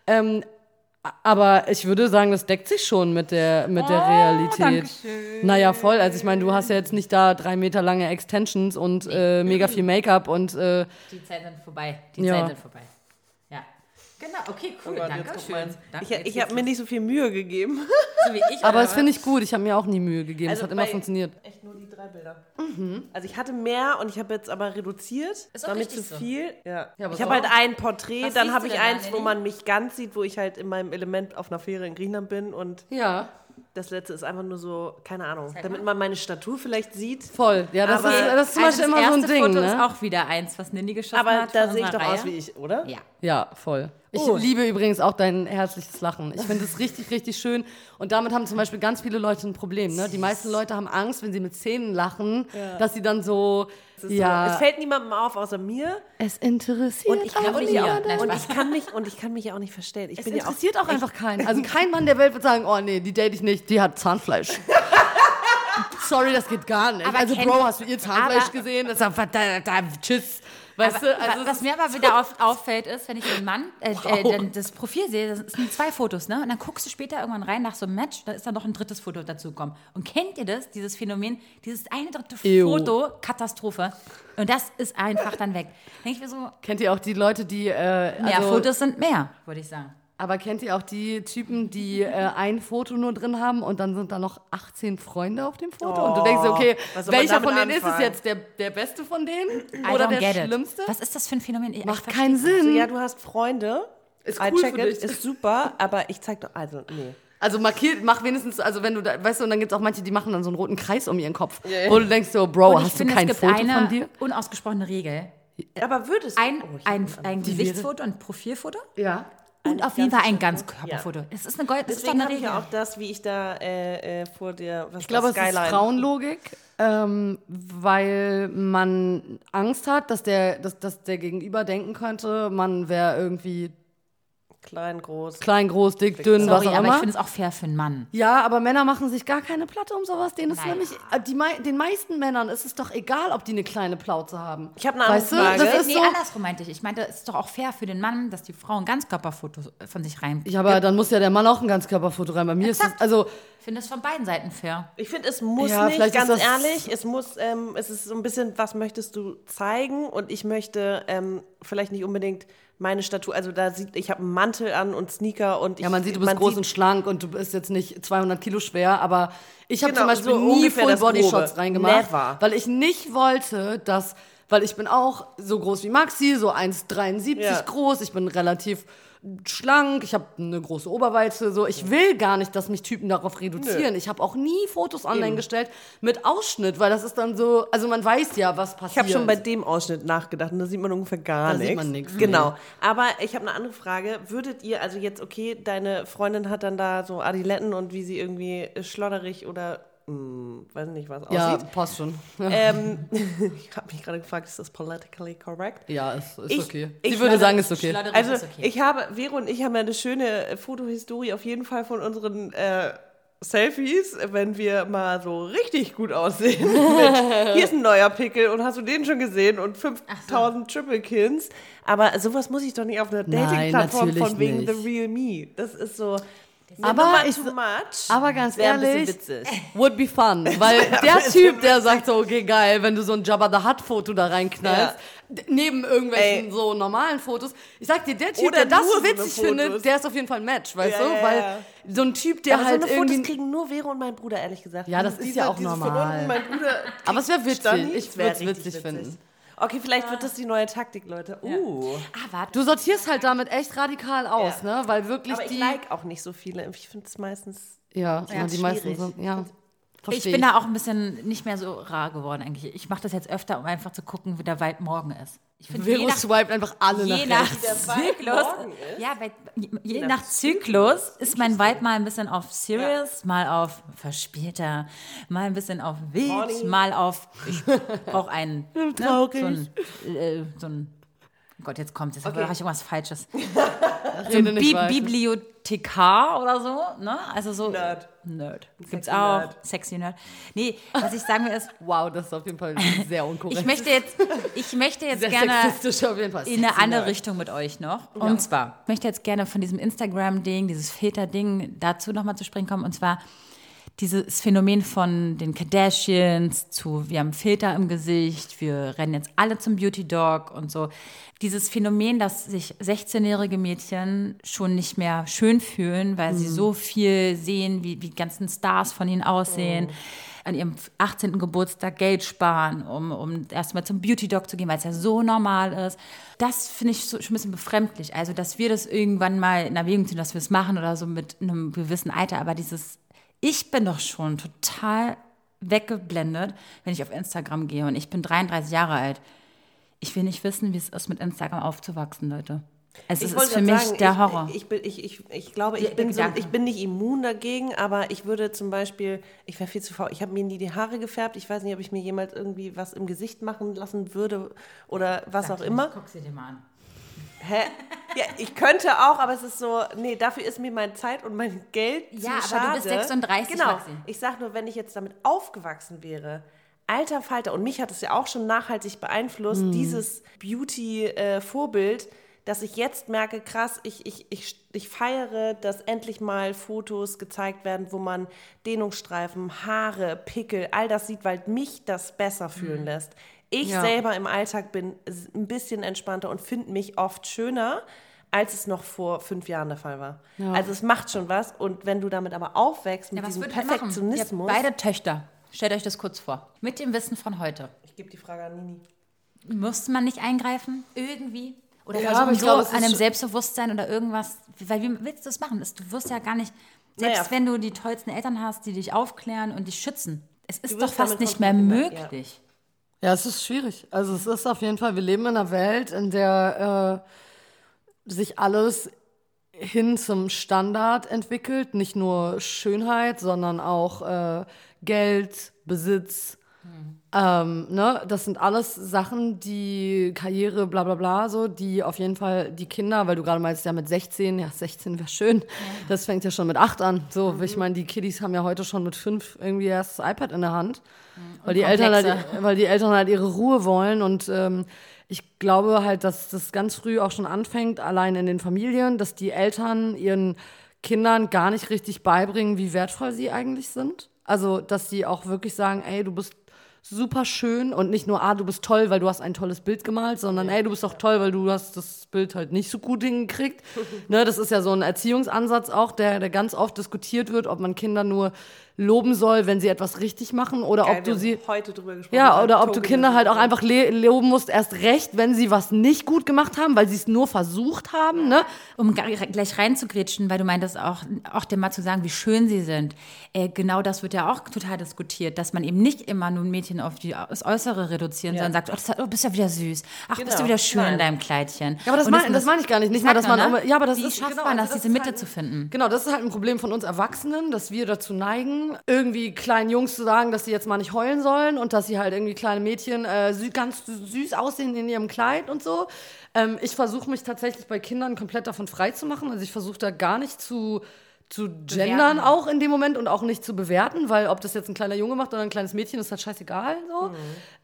Ähm, aber ich würde sagen, das deckt sich schon mit der, mit der Realität. Naja, voll. Also ich meine, du hast ja jetzt nicht da drei Meter lange Extensions und äh, mega viel Make-up und äh, Die Zeiten sind vorbei. Die Ja. Zeiten sind vorbei. Genau, okay, cool. Gott, danke schön. Ich, ich habe mir nicht so viel Mühe gegeben. so wie ich. aber das finde ich gut. Ich habe mir auch nie Mühe gegeben. es hat immer bei- funktioniert. Echt nur die drei Bilder. Also ich hatte mehr und ich habe jetzt aber reduziert. Ist auch damit zu so. viel. Ja. Ja, aber ich habe halt ein Porträt, Was dann habe ich da, eins, wo man mich ganz sieht, wo ich halt in meinem Element auf einer Fähre in Griechenland bin und Ja, das letzte ist einfach nur so, keine Ahnung, damit man meine Statur vielleicht sieht. voll. Ja, das, Aber- ist, das ist zum Also Beispiel das immer so ein erste Ding. Foto ne? ist auch wieder eins, was Nindy geschossen Aber hat. da von sehe ich doch aus Reihe. wie ich, oder? Ja. Ja, voll. Ich Oh. liebe übrigens auch dein herzliches Lachen. Ich finde es richtig, richtig schön. Und damit haben zum Beispiel ganz viele Leute ein Problem. Ne? Die meisten Leute haben Angst, wenn sie mit Zähnen lachen, dass sie dann so, ja, so, es fällt niemandem auf außer mir es interessiert und ich auch kann mich dir. ja Nein, und ich kann mich und ich kann mich ja auch nicht verstellen. Ich Es bin ja auch interessiert auch, einfach keinen. Also kein Mann der Welt wird sagen, oh nee, die date ich nicht, die hat Zahnfleisch. Sorry, das geht gar nicht. Aber also Bro, hast du ihr Zahnfleisch aber- gesehen? Das ist einfach, da, da, tschüss. Weißt Aber, du, also was mir aber wieder auf, auffällt, ist, wenn ich den Mann, äh, äh, dann das Profil sehe, das sind zwei Fotos, ne? Und dann guckst du später irgendwann rein nach so einem Match, da ist dann noch ein drittes Foto dazugekommen. Und kennt ihr das, dieses Phänomen, dieses eine dritte Ew. Foto, Katastrophe. Und das ist einfach dann weg. Denke ich mir so, kennt ihr auch die Leute, die, äh, mehr also, Fotos sind mehr, würde ich sagen. Aber kennt ihr auch die Typen, die äh, ein Foto nur drin haben und dann sind da noch 18 Freunde auf dem Foto? und du denkst, dir, okay, welcher von denen ist es anfangen? jetzt? Der, der beste von denen? I Oder der get it. schlimmste? Was ist das für ein Phänomen? Ich- Macht keinen Sinn. ja, du hast Freunde. Ist I cool check für it, dich. ist super, aber ich zeig doch, also, nee. Also markiert, mach wenigstens, also wenn du da, weißt du, und dann gibt es auch manche, die machen dann so einen roten Kreis um ihren Kopf, wo du denkst so, Bro, hast du finde, kein es gibt Foto eine von dir? unausgesprochene Regel. Aber würdest du... Ein, Oh, ein, ein Gesichtsfoto und Profilfoto Ja. Und auf jeden Fall ein Ganzkörper? Ganzkörperfoto. Es ist eine Gold, das Deswegen habe ich ja auch das, wie ich da äh, äh, vor der... Was Ich glaube, es ist. Frauenlogik, ähm, weil man Angst hat, dass der, dass, dass der Gegenüber denken könnte, man wäre irgendwie Klein, groß. klein, groß, dick, dünn, was Sorry, auch aber ich finde es auch fair für einen Mann. Ja, aber Männer machen sich gar keine Platte um sowas. Denen ist Naja. nämlich, äh, die, mei- den meisten Männern ist es doch egal, ob die eine kleine Plauze haben. Ich habe eine andere Weißt du, Frage. das ist nee, so. andersrum meinte ich. Ich meinte, es ist doch auch fair für den Mann, dass die Frau ein Ganzkörperfoto von sich rein. Ja, aber dann muss ja der Mann auch ein Ganzkörperfoto rein. Bei mir ist das, Exakt. also, Ich finde es von beiden Seiten fair. Ich finde, es muss Ja, nicht, ist ganz das- ehrlich, es muss, ähm, es ist so ein bisschen, was möchtest du zeigen? Und ich möchte ähm, vielleicht nicht unbedingt meine Statur, also da sieht, ich habe einen Mantel an und Sneaker und ich, ja, man sieht, du bist groß und schlank und du bist jetzt nicht 200 Kilo schwer, aber ich habe Genau, zum Beispiel so nie Full Body. Shots reingemacht, Never. weil ich nicht wollte, dass, weil ich bin auch so groß wie Maxi, so 1,73 Ja. groß, ich bin relativ schlank, ich habe eine große Oberweite, so ich will gar nicht, dass mich Typen darauf reduzieren. Ich habe auch nie Fotos online Eben. gestellt mit Ausschnitt, weil das ist dann so, also man weiß ja, was passiert. Ich habe schon bei dem Ausschnitt nachgedacht und da sieht man ungefähr gar Da nichts. sieht man nichts, Genau. Aber ich habe eine andere Frage. Würdet ihr, also jetzt, okay, deine Freundin hat dann da so Adiletten und wie sie irgendwie schlodderig oder, hm, weiß nicht, was ja, aussieht. passt schon. Ähm, ich habe mich gerade gefragt, ist das politically correct? Ja, ist, ist Ich- okay. ich Sie würde sagen, ist okay. Also ist okay. ich habe, Vero und ich haben ja eine schöne äh, Fotohistorie auf jeden Fall von unseren äh, Selfies, wenn wir mal so richtig gut aussehen. Mit, hier ist ein neuer Pickel und hast du den schon gesehen und 5000 Triple Kins. Aber sowas muss ich doch nicht auf einer Dating-Plattform von wegen nicht. The Real Me. Das ist so. Aber ich- too much. aber ganz ehrlich, witzig. Would be fun. Weil der Typ, der sagt so, okay, geil, wenn du so ein Jabba the Hutt-Foto da reinknallst, d- neben irgendwelchen Ey. so normalen Fotos. Ich sag dir, der Typ, Oder der das so witzig findet, der ist auf jeden Fall ein Match, weißt Ja, du? ja, Weil ja. so ein Typ, der Aber halt so eine Fotos kriegen nur Vero und mein Bruder, ehrlich gesagt. Ja, das ist Diese- ja auch normal. Bruder Aber es wäre witzig. Stani, Ich würde es richtig witzig finden. Okay, vielleicht wird das die neue Taktik, Leute. Uh. Ah, warte. Du sortierst halt damit echt radikal aus, Ja. ne? Weil wirklich Aber ich die. like auch nicht so viele. Ich finde es meistens. ja, ja, die meisten sind. Ja. Ich Versteh bin da auch ein bisschen nicht mehr so rar geworden eigentlich. Ich mache das jetzt öfter, um einfach zu gucken, wie der Vibe morgen ist. Ich finde, je Vero nach, swiped einfach alle je nach Zyklus, ja, bei, je, je nach nach Zyklus ist mein Vibe mal ein bisschen auf serious, mal auf verspielter, mal ein bisschen auf wild, Horny. mal auf ich brauche einen ne, so Traurig. ein, äh, so ein oh Gott, jetzt kommt es, jetzt Okay. habe ich irgendwas Falsches. so ein Bi weiter. Bibliothekar oder so, ne? Also so Nerd. Nerd. Gibt's Sexy auch. Nerd. Sexy Nerd. Nee, was ich sagen will ist, Wow, das ist auf jeden Fall sehr unkorrekt. ich möchte jetzt, ich möchte jetzt sehr gerne in eine andere Nerd. Richtung mit euch noch. Und zwar, ich möchte jetzt gerne von diesem Instagram-Ding, dieses Filter-Ding dazu nochmal zu sprechen kommen. Und zwar dieses Phänomen von den Kardashians zu, wir haben Filter im Gesicht, wir rennen jetzt alle zum Beauty-Dog und so. Dieses Phänomen, dass sich 16-jährige Mädchen schon nicht mehr schön fühlen, weil sie so viel sehen, wie die ganzen Stars von ihnen aussehen. An ihrem 18. Geburtstag Geld sparen, um, um erstmal zum Beauty-Dog zu gehen, weil es ja so normal ist. Das finde ich so, schon ein bisschen befremdlich. Also, dass wir das irgendwann mal in Erwägung ziehen, dass wir es machen oder so mit einem gewissen Alter. Aber dieses, ich bin doch schon total weggeblendet, wenn ich auf Instagram gehe und ich bin 33 Jahre alt. Ich will nicht wissen, wie es ist, mit Instagram aufzuwachsen, Leute. Es ist, wollte ist für mich sagen, der ich, Horror. Ich, bin, ich, ich, ich glaube, ich Der bin, so, ich bin nicht immun dagegen, aber ich würde zum Beispiel, ich wäre viel zu faul, ich habe mir nie die Haare gefärbt. Ich weiß nicht, ob ich mir jemals irgendwie was im Gesicht machen lassen würde oder was auch immer. Guck sie dir mal an. Hä? Ja, ich könnte auch, aber es ist so, nee, dafür ist mir meine Zeit und mein Geld Ja, zu aber du schade. bist 36, Genau. Maxi. Ich sag nur, wenn ich jetzt damit aufgewachsen wäre, alter Falter, und mich hat es ja auch schon nachhaltig beeinflusst, Hm. dieses Beauty-Vorbild, dass ich jetzt merke, krass, ich, ich, ich, ich feiere, dass endlich mal Fotos gezeigt werden, wo man Dehnungsstreifen, Haare, Pickel, all das sieht, weil mich das besser fühlen lässt. Ich Ja. selber im Alltag bin ein bisschen entspannter und finde mich oft schöner, als es noch vor fünf Jahren der Fall war. Also es macht schon was. Und wenn du damit aber aufwächst, mit Ja, diesem Perfektionismus. beide Töchter. Stellt euch das kurz vor. Mit dem Wissen von heute. ich gebe die Frage an Nini. Müsste man nicht eingreifen? Irgendwie? Oder Ja, aber ich so glaube, an einem Selbstbewusstsein oder irgendwas? Weil wie willst du das machen? Du wirst ja gar nicht, selbst Naja. wenn du die tollsten Eltern hast, die dich aufklären und dich schützen. Es ist doch fast nicht mehr konfrontiert, ja. Ja, es ist schwierig. Also es ist auf jeden Fall, wir leben in einer Welt, in der äh, sich alles hin zum Standard entwickelt. Nicht nur Schönheit, sondern auch äh, Geld, Besitz. Ähm, ne? Das sind alles Sachen, die Karriere, bla bla bla, so, die auf jeden Fall die Kinder, weil du gerade meinst, ja mit 16, ja 16 wäre schön, das fängt ja schon mit 8 an. So, ich meine, die Kiddies haben ja heute schon mit 5 irgendwie erst das iPad in der Hand, weil die, Eltern halt, weil die Eltern halt ihre Ruhe wollen und ähm, ich glaube halt, dass das ganz früh auch schon anfängt, allein in den Familien, dass die Eltern ihren Kindern gar nicht richtig beibringen, wie wertvoll sie eigentlich sind. Also, dass sie auch wirklich sagen, ey, du bist super schön und nicht nur, ah, du bist toll, weil du hast ein tolles Bild gemalt, sondern ey, du bist auch toll, weil du hast das Bild halt nicht so gut hingekriegt. ne, das ist ja so ein Erziehungsansatz auch, der, der ganz oft diskutiert wird, ob man Kinder nur loben soll, wenn sie etwas richtig machen oder Geil, ob du sie heute drüber gesprochen. ja, oder ob du Kinder halt auch einfach loben musst, erst recht, wenn sie was nicht gut gemacht haben, weil sie es nur versucht haben, ne? Um gar- gleich reinzugrätschen, weil du meintest auch, auch dem mal zu sagen, wie schön sie sind. Äh, genau das wird ja auch total diskutiert, dass man eben nicht immer nur ein Mädchen auf die, das Äußere reduzieren, sondern sagt, oh, das, oh, bist ja wieder süß. Ach, bist du Genau. wieder schön in Nein. deinem Kleidchen. Ja, aber das meine das mein ich gar nicht. Nicht mal, dass man. Ne? Ja, aber das Wie ist schafft genau, man also das, das diese ist Mitte halt- zu finden? Genau, das ist halt ein Problem von uns Erwachsenen, dass wir dazu neigen, irgendwie kleinen Jungs zu sagen, dass sie jetzt mal nicht heulen sollen und dass sie halt irgendwie kleine Mädchen äh, ganz süß aussehen in ihrem Kleid und so. Ähm, ich versuche mich tatsächlich bei Kindern komplett davon frei zu machen. Also ich versuche da gar nicht zu zu gendern auch in dem Moment und auch nicht zu bewerten, weil ob das jetzt ein kleiner Junge macht oder ein kleines Mädchen, ist halt scheißegal so.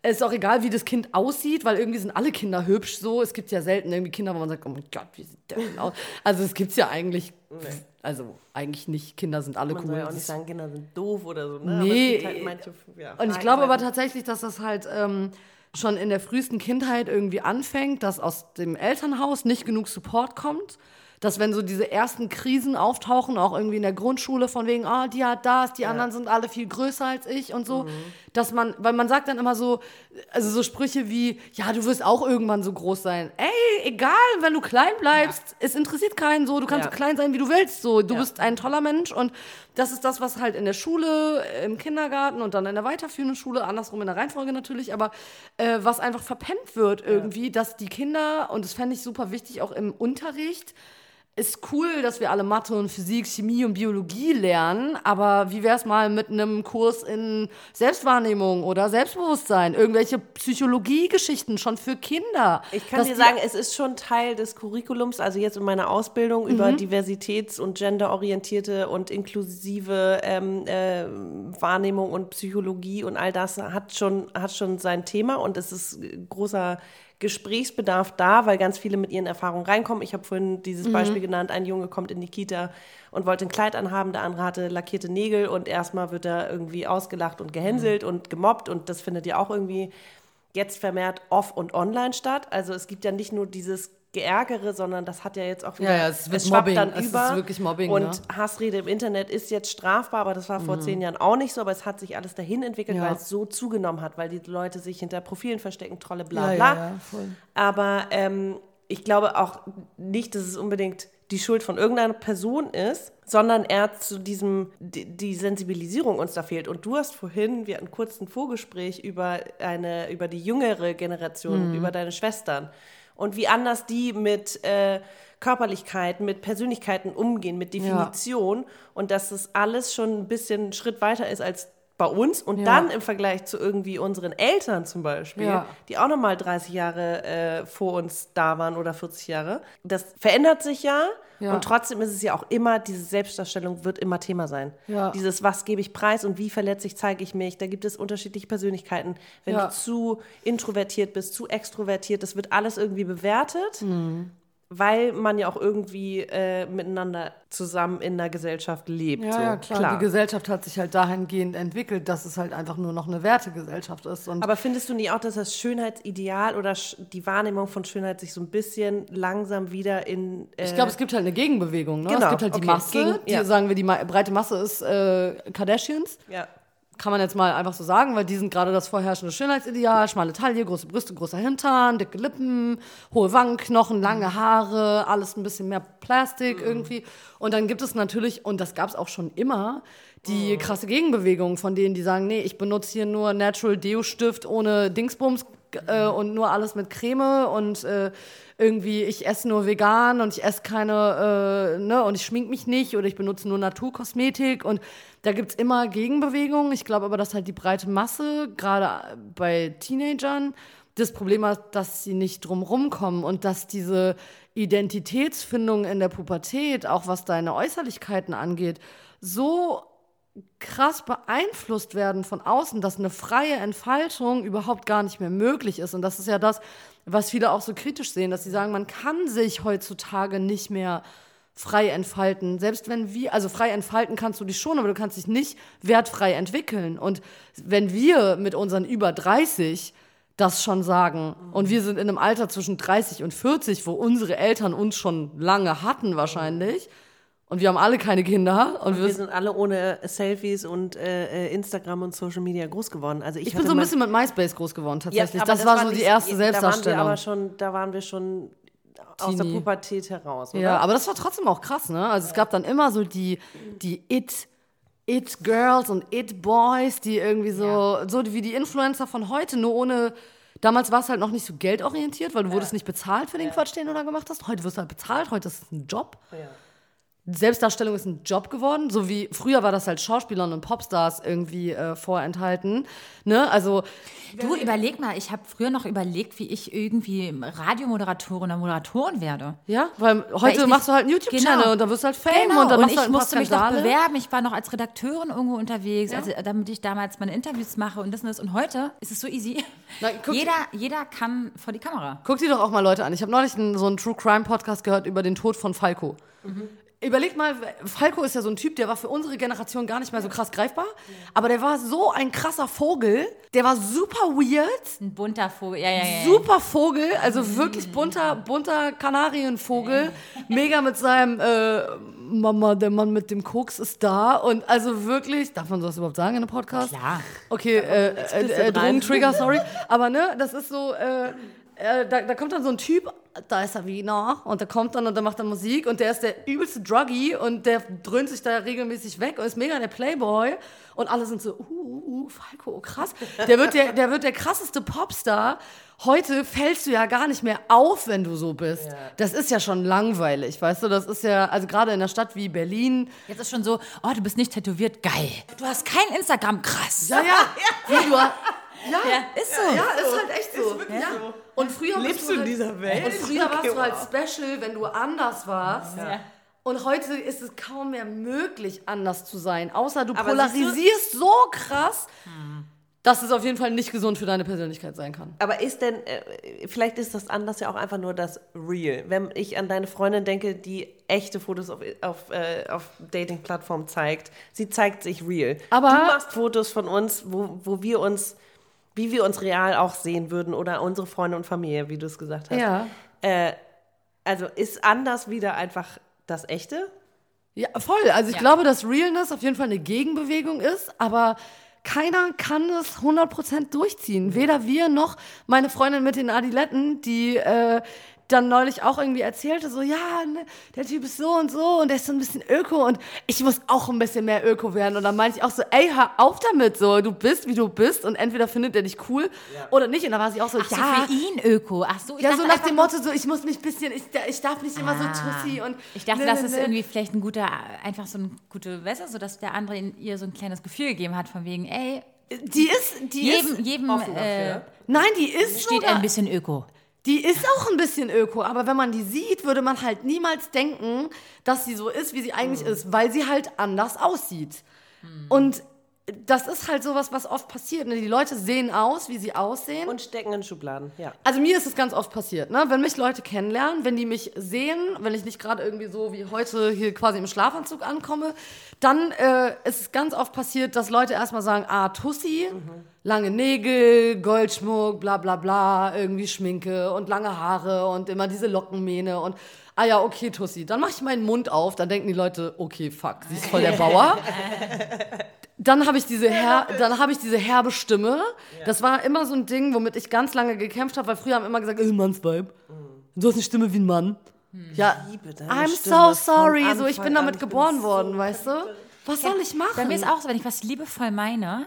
Es ist auch egal, wie das Kind aussieht, weil irgendwie sind alle Kinder hübsch so. Es gibt ja selten irgendwie Kinder, wo man sagt, oh mein Gott, wie sieht der denn aus? Also es gibt's ja eigentlich, also eigentlich nicht. Kinder sind alle Man cool. soll ja auch nicht sagen, Kinder sind doof oder so. Ne? Nee, es gibt halt manche, ja, und ich glaube aber tatsächlich, dass das halt ähm, schon in der frühesten Kindheit irgendwie anfängt, dass aus dem Elternhaus nicht genug Support kommt. Dass wenn so diese ersten Krisen auftauchen, auch irgendwie in der Grundschule, von wegen, ah, die hat das, die anderen sind alle viel größer als ich und so, dass man, weil man sagt dann immer so, also so Sprüche wie, ja, du wirst auch irgendwann so groß sein. Ey, egal, wenn du klein bleibst, es interessiert keinen so, du kannst Ja. so klein sein, wie du willst, so, du Ja. bist ein toller Mensch und das ist das, was halt in der Schule, im Kindergarten und dann in der weiterführenden Schule, andersrum in der Reihenfolge natürlich, aber äh, was einfach verpennt wird irgendwie, dass die Kinder, und das fände ich super wichtig, auch im Unterricht, ist cool, dass wir alle Mathe und Physik, Chemie und Biologie lernen, aber wie wäre es mal mit einem Kurs in Selbstwahrnehmung oder Selbstbewusstsein? Irgendwelche Psychologiegeschichten schon für Kinder. Ich kann dir sagen, es ist schon Teil des Curriculums, also jetzt in meiner Ausbildung über Mhm. diversitäts- und genderorientierte und inklusive ähm, äh, Wahrnehmung und Psychologie und all das hat schon, hat schon sein Thema und es ist großer Gesprächsbedarf da, weil ganz viele mit ihren Erfahrungen reinkommen. Ich habe vorhin Mhm. dieses Beispiel genannt, ein Junge kommt in die Kita und wollte ein Kleid anhaben, der andere hatte lackierte Nägel und erstmal wird er irgendwie ausgelacht und gehänselt Mhm. und gemobbt und das findet ja auch irgendwie jetzt vermehrt off und online statt. Also es gibt ja nicht nur dieses Geärgere, sondern das hat ja jetzt auch wieder, Ja, ja, es wird schwappt Mobbing. dann Es ist wirklich Mobbing, Und ne? Mhm. Hassrede im Internet ist jetzt strafbar, aber das war vor zehn Jahren auch nicht so, aber es hat sich alles dahin entwickelt, Ja. weil es so zugenommen hat, weil die Leute sich hinter Profilen verstecken, trolle Ja, bla bla. ja, ja. Aber ähm, ich glaube auch nicht, dass es unbedingt die Schuld von irgendeiner Person ist, sondern eher zu diesem, die, die Sensibilisierung uns da fehlt. Und du hast vorhin, wir hatten kurz ein Vorgespräch über eine, über die jüngere Generation, über deine Schwestern und wie anders die mit äh, Körperlichkeit, mit Persönlichkeiten umgehen, mit Definition und dass das alles schon ein bisschen einen Schritt weiter ist als bei uns und Ja. dann im Vergleich zu irgendwie unseren Eltern zum Beispiel, Ja. die auch nochmal 30 Jahre äh, vor uns da waren oder 40 Jahre. Das verändert sich ja, Ja. und trotzdem ist es ja auch immer, diese Selbstdarstellung wird immer Thema sein. Ja. Dieses, was gebe ich preis und wie verletzlich zeige ich mich, da gibt es unterschiedliche Persönlichkeiten. Wenn Ja. du zu introvertiert bist, zu extrovertiert, das wird alles irgendwie bewertet. Mhm. Weil man ja auch irgendwie äh, miteinander zusammen in der Gesellschaft lebt. Ja, so. ja, klar. Die Gesellschaft hat sich halt dahingehend entwickelt, dass es halt einfach nur noch eine Wertegesellschaft ist. Aber findest du nicht auch, dass das Schönheitsideal oder die Wahrnehmung von Schönheit sich so ein bisschen langsam wieder in. Äh, ich glaube, es gibt halt eine Gegenbewegung. Ne? Genau, Es gibt halt die okay, Masse, gegen- die ja. sagen wir, die breite Masse ist äh, Kardashians. ja. Kann man jetzt mal einfach so sagen, weil die sind gerade das vorherrschende Schönheitsideal. Schmale Taille, große Brüste, großer Hintern, dicke Lippen, hohe Wangenknochen, lange Haare, alles ein bisschen mehr Plastik irgendwie. Und dann gibt es natürlich, und das gab es auch schon immer, die krasse Gegenbewegung von denen, die sagen, nee, ich benutze hier nur Natural Deo-Stift ohne Dingsbums äh, und nur alles mit Creme und äh, irgendwie, ich esse nur vegan und ich esse keine, äh, ne, und ich schmink mich nicht oder ich benutze nur Naturkosmetik und da gibt es immer Gegenbewegungen. Ich glaube aber, dass halt die breite Masse, gerade bei Teenagern, das Problem hat, dass sie nicht drum kommen und dass diese Identitätsfindung in der Pubertät, auch was deine Äußerlichkeiten angeht, so krass beeinflusst werden von außen, dass eine freie Entfaltung überhaupt gar nicht mehr möglich ist. Und das ist ja das, was viele auch so kritisch sehen, dass sie sagen, man kann sich heutzutage nicht mehr frei entfalten. Selbst wenn wir, also frei entfalten kannst du dich schon, aber du kannst dich nicht wertfrei entwickeln. Und wenn wir mit unseren über 30 das schon sagen und wir sind in einem Alter zwischen 30 und 40, wo unsere Eltern uns schon lange hatten wahrscheinlich, und wir haben alle keine Kinder. Und, Und wir, sind alle ohne Selfies und äh, äh, Instagram und Social Media groß geworden. Also ich, ich bin so ein bisschen mit MySpace groß geworden tatsächlich. aber das, war so die erste Da waren wir Selbstdarstellung. aber schon, da waren wir schon aus der. Pubertät heraus, oder? Ja, aber das war trotzdem auch krass, ne? Also es gab dann immer so die, die It, It Girls und It Boys, die irgendwie so, so wie die Influencer von heute, nur ohne. Damals war es halt noch nicht so geldorientiert, weil du wurdest nicht bezahlt für den Quatsch, den du da gemacht hast. Heute wirst du halt bezahlt, heute ist es ein Job. Selbstdarstellung ist ein Job geworden, so wie früher war das halt Schauspielern und Popstars irgendwie äh, vorenthalten. Ne? Also Du überleg mal, ich habe früher noch überlegt, wie ich irgendwie Radiomoderatorin oder Moderatorin werde. ja, weil Weil heute ich machst du halt einen YouTube-Channel Genau. und da wirst du halt Fame Genau, und dann und machst ich du halt musste mich doch Skandale. bewerben. Ich war noch als Redakteurin irgendwo unterwegs, also, damit ich damals meine Interviews mache und das und das. Und heute ist es so easy. Na, jeder, jeder kann vor die Kamera. Guck dir doch auch mal Leute an. Ich habe neulich einen, so einen True Crime Podcast gehört über den Tod von Falco. Überleg mal, Falco ist ja so ein Typ, der war für unsere Generation gar nicht mehr so krass greifbar, aber der war so ein krasser Vogel, der war super weird, Ein bunter Vogel. Ja, ja, ja. super Vogel, also wirklich bunter, bunter Kanarienvogel, mega mit seinem äh, Mama, der Mann mit dem Koks ist da und also wirklich, darf man sowas überhaupt sagen in einem Podcast? Klar. Okay, äh, äh, äh, Drogentrigger, sorry. Aber ne, das ist so, äh, äh, da, da kommt dann so ein Typ, da ist er Wiener, und der kommt dann und der macht dann Musik und der ist der übelste Druggy und der dröhnt sich da regelmäßig weg und ist mega der Playboy und alle sind so, uh, uh, uh Falco, krass. Der wird der, der wird der krasseste Popstar. Heute fällst du ja gar nicht mehr auf, wenn du so bist. Das ist ja schon langweilig, weißt du? Das ist ja, also gerade in einer Stadt wie Berlin, Jetzt ist schon so, oh, du bist nicht tätowiert, geil. Du hast kein Instagram, krass. ja, ja, wie du, ja, Ja, ist so. Ja, ist halt echt so. ja. Und früher Lebst du in halt, dieser Welt? Und früher warst du halt special, wenn du anders warst. Ja. Und heute ist es kaum mehr möglich, anders zu sein. Außer du Aber polarisierst so krass, dass es auf jeden Fall nicht gesund für deine Persönlichkeit sein kann. Aber ist denn, äh, vielleicht ist das anders ja auch einfach nur das Real. Wenn ich an deine Freundin denke, die echte Fotos auf, auf, äh, auf Dating-Plattformen zeigt, sie zeigt sich real. Aber- du machst Fotos von uns, wo, wo wir uns, wie wir uns real auch sehen würden oder unsere Freunde und Familie, wie du es gesagt hast. Ja. Äh, also ist anders wieder einfach das Echte? Ja, voll. Also ich Ja. glaube, dass Realness auf jeden Fall eine Gegenbewegung ist, aber keiner kann es 100% durchziehen. Weder wir noch meine Freundin mit den Adiletten, die äh, dann neulich auch irgendwie erzählte, so, ja, ne, der Typ ist so und so und der ist so ein bisschen öko und ich muss auch ein bisschen mehr öko werden. Und dann meinte ich auch so, ey, hör auf damit, so, du bist, wie du bist und entweder findet er dich cool oder nicht. Und da war sie auch so, Ach so, ja, für ihn Öko. Ach so, ich ja, dachte so nach dem Motto, so, ich muss mich ein bisschen, ich, ich darf nicht immer so Ah. tussi und Ich dachte, ne, das ne, ist ne. irgendwie vielleicht ein guter, einfach so ein gute Wässer, so dass der andere in ihr so ein kleines Gefühl gegeben hat, von wegen, ey, Die ist, die jedem, ist, jedem äh, dafür. nein, die ist steht sogar, ein bisschen Öko. Die ist auch ein bisschen öko, aber wenn man die sieht, würde man halt niemals denken, dass sie so ist, wie sie eigentlich Hm. ist, weil sie halt anders aussieht. Und das ist halt sowas, was oft passiert. Ne? Die Leute sehen aus, wie sie aussehen. Und stecken in Schubladen, ja. Also mir ist es ganz oft passiert, ne? wenn mich Leute kennenlernen, wenn die mich sehen, wenn ich nicht gerade irgendwie so wie heute hier quasi im Schlafanzug ankomme, dann äh, ist es ganz oft passiert, dass Leute erstmal sagen, ah, Tussi, lange Nägel, Goldschmuck, bla bla bla, irgendwie Schminke und lange Haare und immer diese Lockenmähne und ah ja, okay, Tussi. Dann mache ich meinen Mund auf, dann denken die Leute, okay, fuck, sie ist voll der Bauer. Dann habe ich diese her dann habe ich diese herbe Stimme. Das war immer so ein Ding, womit ich ganz lange gekämpft habe, weil früher haben immer gesagt, äh, Mannsvibe. Du hast eine Stimme wie ein Mann. Ja, liebe deine I'm Stimme so sorry. So, ich bin damit bin geboren so worden, weißt du? Was soll ich machen? Bei mir ist auch so, wenn ich was liebevoll meine,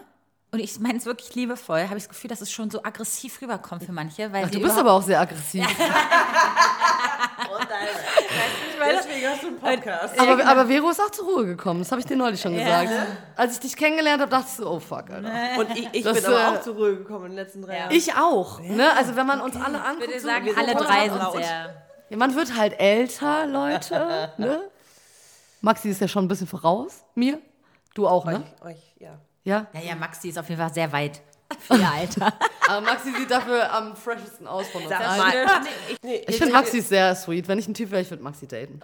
und ich meine es wirklich liebevoll, habe ich das Gefühl, dass es schon so aggressiv rüberkommt für manche. Weil Ach, du bist aber auch sehr aggressiv. Deswegen hast du einen Podcast. Aber, aber Vero ist auch zur Ruhe gekommen. Das habe ich dir neulich schon gesagt. Als ich dich kennengelernt habe, dachte ich so, oh fuck, Alter. Und ich, ich Das, bin aber äh, auch zur Ruhe gekommen in den letzten drei Jahren. Ich auch. Ne? Also wenn man uns alle anguckt, Ich würde so, sagen, wir alle sind drei laut. sind sehr. Ja, man wird halt älter, Leute. ne? Maxi ist ja schon ein bisschen voraus. Mir? Du auch, ne? Euch, ja. Ja? Ja, ja, Maxi ist auf jeden Fall sehr weit ihr Alter. Aber Maxi sieht dafür am freshesten aus von uns Sag allen. mal. Nee, Ich finde Maxi sehr sweet. Wenn ich ein Typ wäre, ich würde Maxi daten.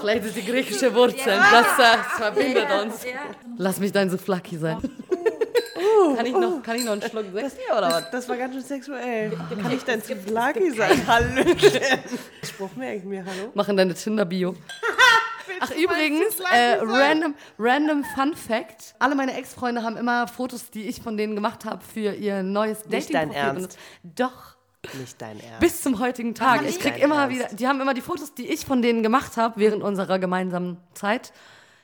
Vielleicht ist die griechische Wurzel. Das, das verbindet uns. Lass mich dein Souflaki sein. Kann ich, noch, kann ich noch einen Schluck Sexy oder was? Das, war ganz schön sexuell. Kann ich dein Zuflaki sein? Hallöchen. Spruch merke ich mir, hallo? Machen deine Tinder-Bio. Ach, übrigens, äh, random, random Fun Fact. Alle meine Ex-Freunde haben immer Fotos, die ich von denen gemacht habe, für ihr neues Nicht dein Dating-Profil Ernst? benutzt. Doch. Nicht dein Ernst. Bis zum heutigen Tag. Ich die? krieg immer Ernst? wieder, die haben immer die Fotos, die ich von denen gemacht habe während unserer gemeinsamen Zeit,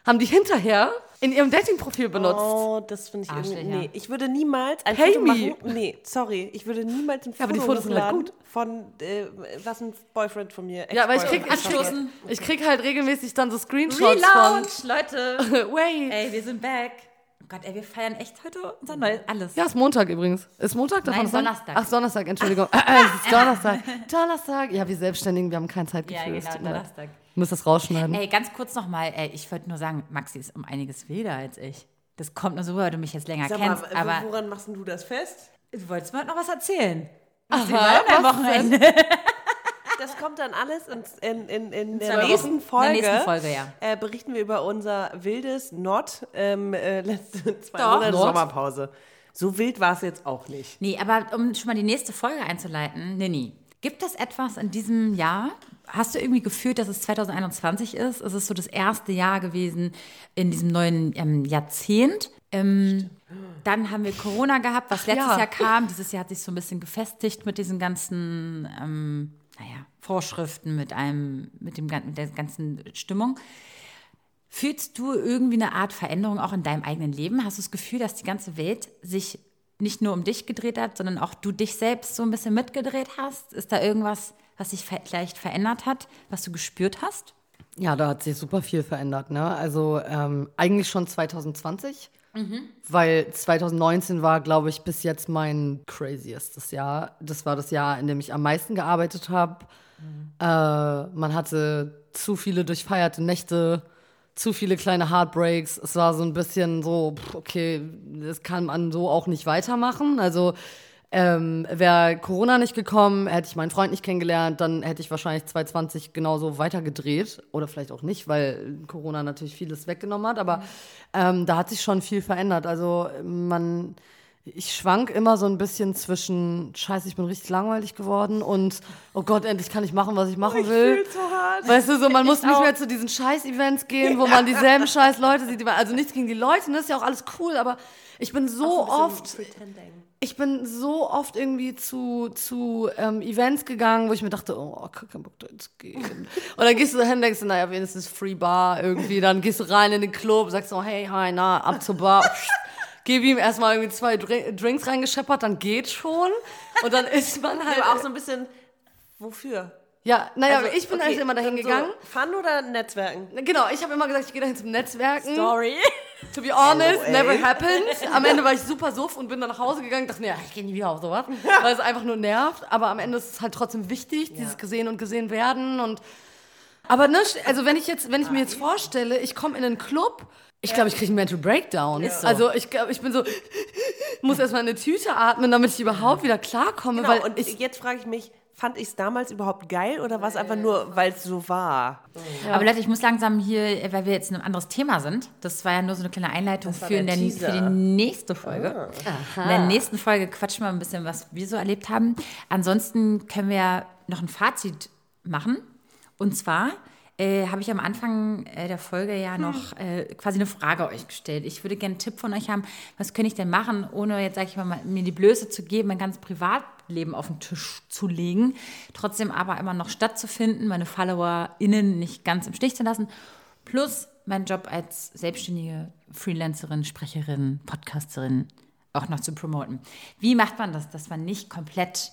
haben die hinterher in ihrem Dating-Profil benutzt. Oh, das finde ich Arschlöcher. irgendwie. Nee, ich würde niemals ein Pay Foto me. machen. Nee, sorry. Ich würde niemals ein Foto aber die Fotos sind halt gut. von äh, was ein Boyfriend von mir. Ja, aber ich krieg, ich, krieg, ich krieg halt regelmäßig dann so Screenshots Relaunch, Leute. von. Wait. Ey, wir sind back. Oh Gott, ey, wir feiern echt heute unser neues alles. Ja, ist Montag übrigens. Ist Montag? Darf Nein? Donnerstag. Ach, Donnerstag, Entschuldigung. Äh, äh, es ist Donnerstag. Donnerstag. Ja, wir Selbstständigen, wir haben kein Ja, Zeitgefühl. genau, Es tut mir leid. Muss das rausschneiden. Ey, ganz kurz nochmal, ich wollte nur sagen, Maxi ist um einiges wilder als ich. Das kommt nur so, weil du mich jetzt länger Sag kennst. mal, aber woran machst denn du das fest? du wolltest mir heute noch was erzählen. Aha, Am Wochenende. Das kommt dann alles in, in, in, in der nächsten In der Folge. nächsten Folge, ja. Äh, berichten wir über unser wildes Not ähm, äh, letzte zwei Doch. Monate Not? Sommerpause. So wild war es jetzt auch nicht. Nee, aber um schon mal die nächste Folge einzuleiten, Nini, gibt es etwas in diesem Jahr? Hast du irgendwie gefühlt, dass es 2021 ist? Es ist so das erste Jahr gewesen in diesem neuen ähm, Jahrzehnt. Ähm, dann haben wir Corona gehabt, was letztes ja. Jahr kam. Dieses Jahr hat sich so ein bisschen gefestigt mit diesen ganzen, ähm, naja, Vorschriften, mit einem, mit dem mit der ganzen Stimmung. Fühlst du irgendwie eine Art Veränderung auch in deinem eigenen Leben? Hast du das Gefühl, dass die ganze Welt sich nicht nur um dich gedreht hat, sondern auch du dich selbst so ein bisschen mitgedreht hast? Ist da irgendwas, was sich vielleicht verändert hat, was du gespürt hast? Ja, da hat sich super viel verändert. Ne? Also ähm, eigentlich schon 2020, weil 2019 war, glaube ich, bis jetzt mein craziestes Jahr. Das war das Jahr, in dem ich am meisten gearbeitet habe. Äh, man hatte zu viele durchfeierte Nächte, zu viele kleine Heartbreaks. Es war so ein bisschen so, okay, das kann man so auch nicht weitermachen. Also ähm, Wäre Corona nicht gekommen, hätte ich meinen Freund nicht kennengelernt, dann hätte ich wahrscheinlich 2020 genauso weitergedreht. Oder vielleicht auch nicht, weil Corona natürlich vieles weggenommen hat. Aber ähm, da hat sich schon viel verändert. Also man, ich schwank immer so ein bisschen zwischen, scheiße, ich bin richtig langweilig geworden und, oh Gott, endlich kann ich machen, was ich machen will. so hart. Weißt du, so, man muss nicht mehr zu diesen Scheiß-Events gehen, wo man dieselben scheiß Leute sieht. die man- Also nichts gegen die Leute, das ist ja auch alles cool, aber ich bin so oft, ich bin so oft irgendwie zu, zu ähm, Events gegangen, wo ich mir dachte, oh, kein Bock da zu gehen. Und dann gehst du dahin und denkst, du, naja, wenigstens Free Bar irgendwie. Dann gehst du rein in den Club, sagst so, hey, hi, na, ab zur Bar. Gib ihm erstmal irgendwie zwei Dr Drinks reingescheppert, dann geht schon. Und dann ist man halt. Aber auch so ein bisschen, wofür? Ja, naja, Also, ich bin okay, eigentlich immer dahin gegangen. So Fun oder Netzwerken? Genau, ich habe immer gesagt, ich gehe dahin zum Netzwerken. Story. To be honest, ey. never happened. Am Ende war ich super suff und bin dann nach Hause gegangen. Dachte ja, ich gehe nie wieder auf sowas, weil es einfach nur nervt. Aber am Ende ist es halt trotzdem wichtig, dieses gesehen und gesehen werden. Und aber ne, also wenn ich jetzt, wenn ich mir jetzt vorstelle, ich komme in einen Club, ich glaube, ich kriege einen Mental Breakdown. Ist so. Also ich glaube, ich bin so, muss erstmal eine Tüte atmen, damit ich überhaupt wieder klarkomme. Genau, weil und ich, jetzt frage ich mich, fand ich es damals überhaupt geil oder war es einfach nur, weil es so war? Aber Leute, ich muss langsam hier, äh, weil wir jetzt in einem anderes Thema sind. Das war ja nur so eine kleine Einleitung für, der der, für die nächste Folge. In der nächsten Folge quatschen wir ein bisschen, was wir so erlebt haben. Ansonsten können wir noch ein Fazit machen. Und zwar, äh, habe ich am Anfang äh, der Folge ja noch äh, quasi eine Frage euch gestellt. Ich würde gerne einen Tipp von euch haben, was könnte ich denn machen, ohne jetzt, sage ich mal, mir die Blöße zu geben, mein ganz Privatleben auf den Tisch zu legen, trotzdem aber immer noch stattzufinden, meine FollowerInnen nicht ganz im Stich zu lassen, plus meinen Job als selbstständige Freelancerin, Sprecherin, Podcasterin auch noch zu promoten. Wie macht man das, dass man nicht komplett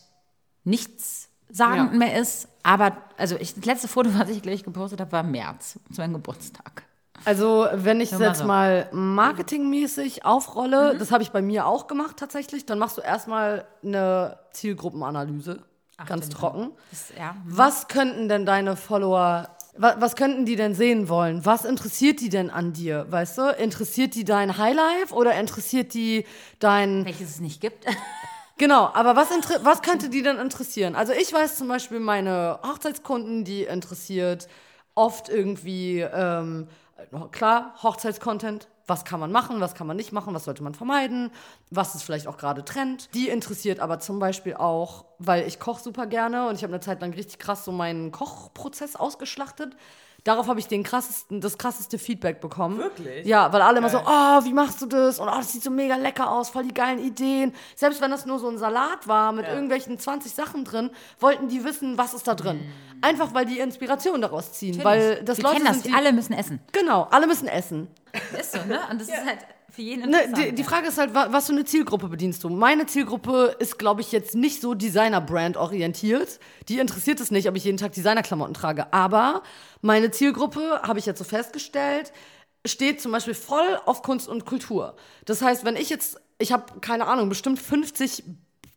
nichts sagend Ja. mehr ist? Aber, also ich, das letzte Foto, was ich gleich gepostet habe, war im März, zu meinem Geburtstag. Also, wenn ich es jetzt mal marketingmäßig aufrolle, das habe ich bei mir auch gemacht tatsächlich, dann machst du erstmal eine Zielgruppenanalyse. ganz den trocken. Das, ja. Was könnten denn deine Follower, wa was könnten die denn sehen wollen? Was interessiert die denn an dir? Weißt du, interessiert die dein Highlife oder interessiert die dein Welches es nicht gibt. Genau, aber was, was könnte die denn interessieren? Also ich weiß zum Beispiel, meine Hochzeitskunden, die interessiert oft irgendwie, ähm, klar, Hochzeitscontent. Was kann man machen, was kann man nicht machen, was sollte man vermeiden, was ist vielleicht auch gerade Trend. Die interessiert aber zum Beispiel auch, weil ich koche super gerne und ich habe eine Zeit lang richtig krass so meinen Kochprozess ausgeschlachtet. Darauf habe ich den krassesten, das krasseste Feedback bekommen. Wirklich? Ja, weil alle immer so, oh, wie machst du das? Und oh, das sieht so mega lecker aus, voll die geilen Ideen. Selbst wenn das nur so ein Salat war mit irgendwelchen 20 Sachen drin, wollten die wissen, was ist da drin. Einfach weil die Inspiration daraus ziehen. Weil das Wir Leute kennen das, sind, die, alle müssen essen. Genau, alle müssen essen. Ist so, ne? Und das ist halt für jeden Ne, die, die Frage ist halt, wa- was für eine Zielgruppe bedienst du? Meine Zielgruppe ist, glaube ich, jetzt nicht so Designer-Brand orientiert. Die interessiert es nicht, ob ich jeden Tag Designerklamotten trage. Aber meine Zielgruppe, habe ich jetzt so festgestellt, steht zum Beispiel voll auf Kunst und Kultur. Das heißt, wenn ich jetzt, ich habe keine Ahnung, bestimmt 50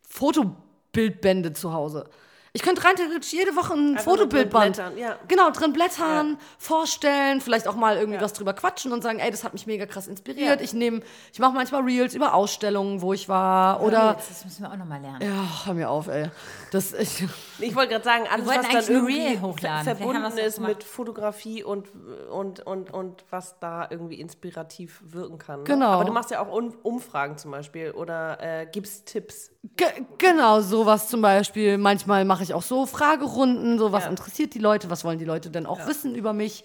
Fotobildbände zu Hause. Ich könnte rein theoretisch jede Woche ein Einfach Fotobildband. blättern, ja. Genau, drin blättern, vorstellen, vielleicht auch mal irgendwie was drüber quatschen und sagen, ey, das hat mich mega krass inspiriert. Ja. Ich nehme, ich mache manchmal Reels über Ausstellungen, wo ich war oder Jetzt, das müssen wir auch nochmal lernen. ja, hör mir auf, ey. Das ich, Ich wollte gerade sagen, alles, was dann irgendwie hochladen. verbunden ist mit Fotografie und, und, und, und was da irgendwie inspirativ wirken kann. Genau. Aber du machst ja auch Umfragen zum Beispiel oder äh, gibst Tipps. Ge genau, sowas zum Beispiel. Manchmal mache ich auch so Fragerunden, so was Ja. interessiert die Leute, was wollen die Leute denn auch wissen über mich.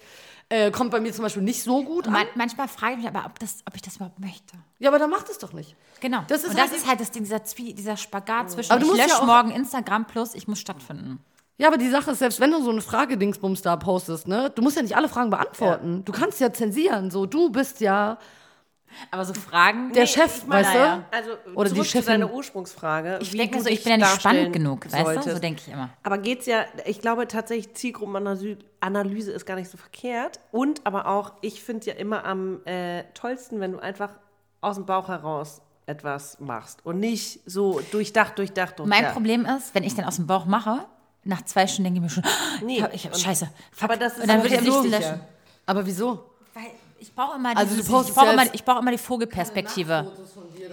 Äh, kommt bei mir zum Beispiel nicht so gut an. Man, manchmal frage ich mich aber, ob, das, ob ich das überhaupt möchte. Ja, aber dann macht es doch nicht. Genau. Das ist und das halt- ist halt das Ding, dieser, Zwie dieser Spagat zwischen Aber du ich musst lösche ja morgen Instagram plus ich muss stattfinden. Ja, aber die Sache ist, selbst wenn du so eine Frage-Dingsbums da postest, ne, du musst ja nicht alle Fragen beantworten. Du kannst ja zensieren. So, du bist ja Aber so Fragen. der Chef, ich meine, weißt du? Also Oder die Chefin. deiner Ursprungsfrage. ich denke so, ich bin ja nicht spannend genug, weißt du? So denke ich immer. Aber geht's ja, ich glaube tatsächlich, Zielgruppenanalyse Analyse ist gar nicht so verkehrt. Und aber auch, ich finde ja immer am äh, tollsten, wenn du einfach aus dem Bauch heraus etwas machst und nicht so durchdacht, durchdacht, durchdacht. Mein Problem ist, wenn ich den aus dem Bauch mache, nach zwei Stunden denke ich mir schon, Nee. ich hab, ich hab, Und- scheiße. Fuck. Aber das ist und dann würde ich wichtig, löschen. Aber wieso? Ich brauche immer, Also dieses, ich ja immer, ich brauche immer die Vogelperspektive.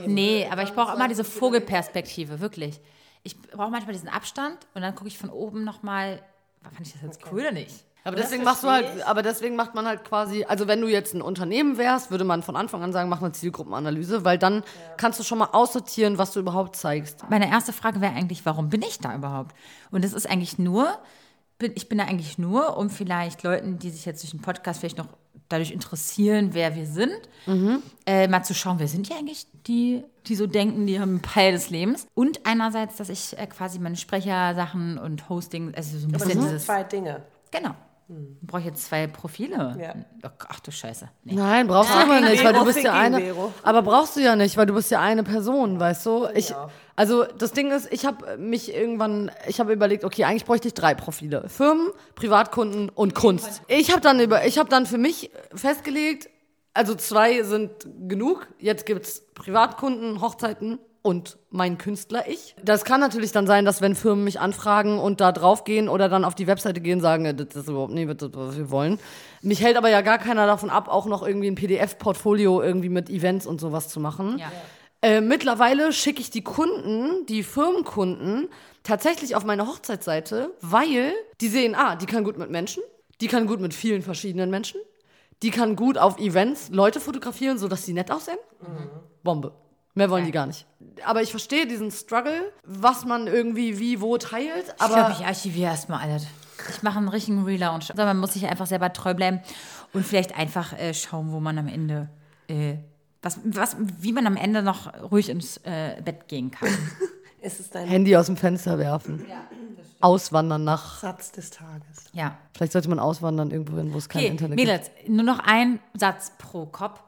Nee, aber ich brauche immer diese Vogelperspektive, wirklich. Ich brauche manchmal diesen Abstand und dann gucke ich von oben nochmal, fand ich das jetzt cool oder nicht? Aber deswegen machst du halt, aber deswegen macht man halt quasi, also wenn du jetzt ein Unternehmen wärst, würde man von Anfang an sagen, mach eine Zielgruppenanalyse, weil dann kannst du schon mal aussortieren, was du überhaupt zeigst. Meine erste Frage wäre eigentlich, warum bin ich da überhaupt? Und das ist eigentlich nur, bin, ich bin da eigentlich nur, um vielleicht Leuten, die sich jetzt durch den Podcast vielleicht noch dadurch interessieren, wer wir sind, äh, mal zu schauen, wer sind die eigentlich, die, die so denken, die haben einen Peil des Lebens. Und einerseits, dass ich äh, quasi meine Sprechersachen und Hosting, also so ein Aber das bisschen sind dieses, zwei Dinge. genau. Brauche ich jetzt zwei Profile? Ja. Ach du Scheiße. Nee. Nein, brauchst du Ja, aber gegen nicht, weil du bist ja eine. Vero. Aber brauchst du ja nicht, weil du bist ja eine Person, weißt du? Ich, also das Ding ist, ich habe mich irgendwann, ich habe überlegt, okay, eigentlich bräuchte ich drei Profile: Firmen, Privatkunden und Kunst. Ich habe dann über, ich habe dann für mich festgelegt, also zwei sind genug. Jetzt gibt's Privatkunden, Hochzeiten und mein Künstler ich. Das kann natürlich dann sein, dass wenn Firmen mich anfragen und da draufgehen oder dann auf die Webseite gehen, sagen, äh, das ist überhaupt nicht, was wir wollen. Mich hält aber ja gar keiner davon ab, auch noch irgendwie ein PDF-Portfolio irgendwie mit Events und sowas zu machen. Ja. Äh, mittlerweile schicke ich die Kunden, die Firmenkunden, tatsächlich auf meine Hochzeitsseite, weil die sehen, ah, die kann gut mit Menschen, die kann gut mit vielen verschiedenen Menschen, die kann gut auf Events Leute fotografieren, sodass sie nett aussehen. Bombe. Mehr wollen die gar nicht. Aber ich verstehe diesen Struggle, was man irgendwie wie wo teilt. Ich Aber glaube, ich archiviere erstmal alles. Ich mache einen richtigen Relaunch. Also man muss sich einfach selber treu bleiben und vielleicht einfach äh, schauen, wo man am Ende, äh, was, was, wie man am Ende noch ruhig ins äh, Bett gehen kann. Ist es dein Handy aus dem Fenster werfen. Auswandern nach. Satz des Tages? Ja. Vielleicht sollte man auswandern irgendwo hin, wo es kein Okay, Internet gibt. Mädels, nur noch ein Satz pro Kopf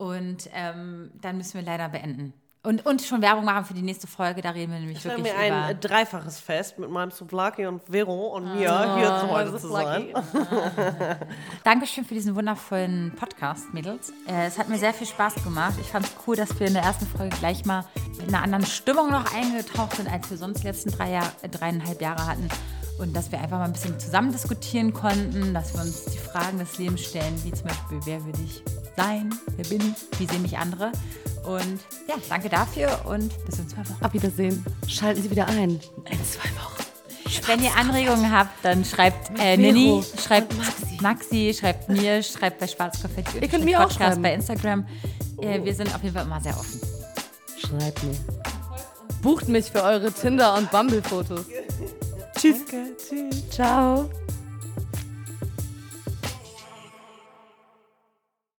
und ähm, dann müssen wir leider beenden. Und, und schon Werbung machen für die nächste Folge, da reden wir nämlich Ich habe wirklich mir ein über... dreifaches Fest mit meinem Souvlaki und Vero und mir hier zu heute zu sein. Dankeschön für diesen wundervollen Podcast, Mädels. Äh, es hat mir sehr viel Spaß gemacht. Ich fand es cool, dass wir in der ersten Folge gleich mal mit einer anderen Stimmung noch eingetaucht sind, als wir sonst die letzten drei Jahr, dreieinhalb Jahre hatten. Und dass wir einfach mal ein bisschen zusammen diskutieren konnten, dass wir uns die Fragen des Lebens stellen, wie zum Beispiel, wer will ich sein, wer bin ich, wie sehen mich andere. Und ja, danke dafür und bis in zwei Wochen. Auf Wiedersehen. Schalten Sie wieder ein. In zwei Wochen. Wenn ihr Anregungen habt, dann schreibt äh, Nini, schreibt Maxi. Maxi. schreibt mir, schreibt bei Schwarzkonfetti. Ihr könnt mir auch schreiben. bei Instagram. Äh, wir sind auf jeden Fall immer sehr offen. Schreibt mir. Bucht mich für eure Tinder- und Bumble-Fotos. Tschüss. Danke, tschüss. Ciao.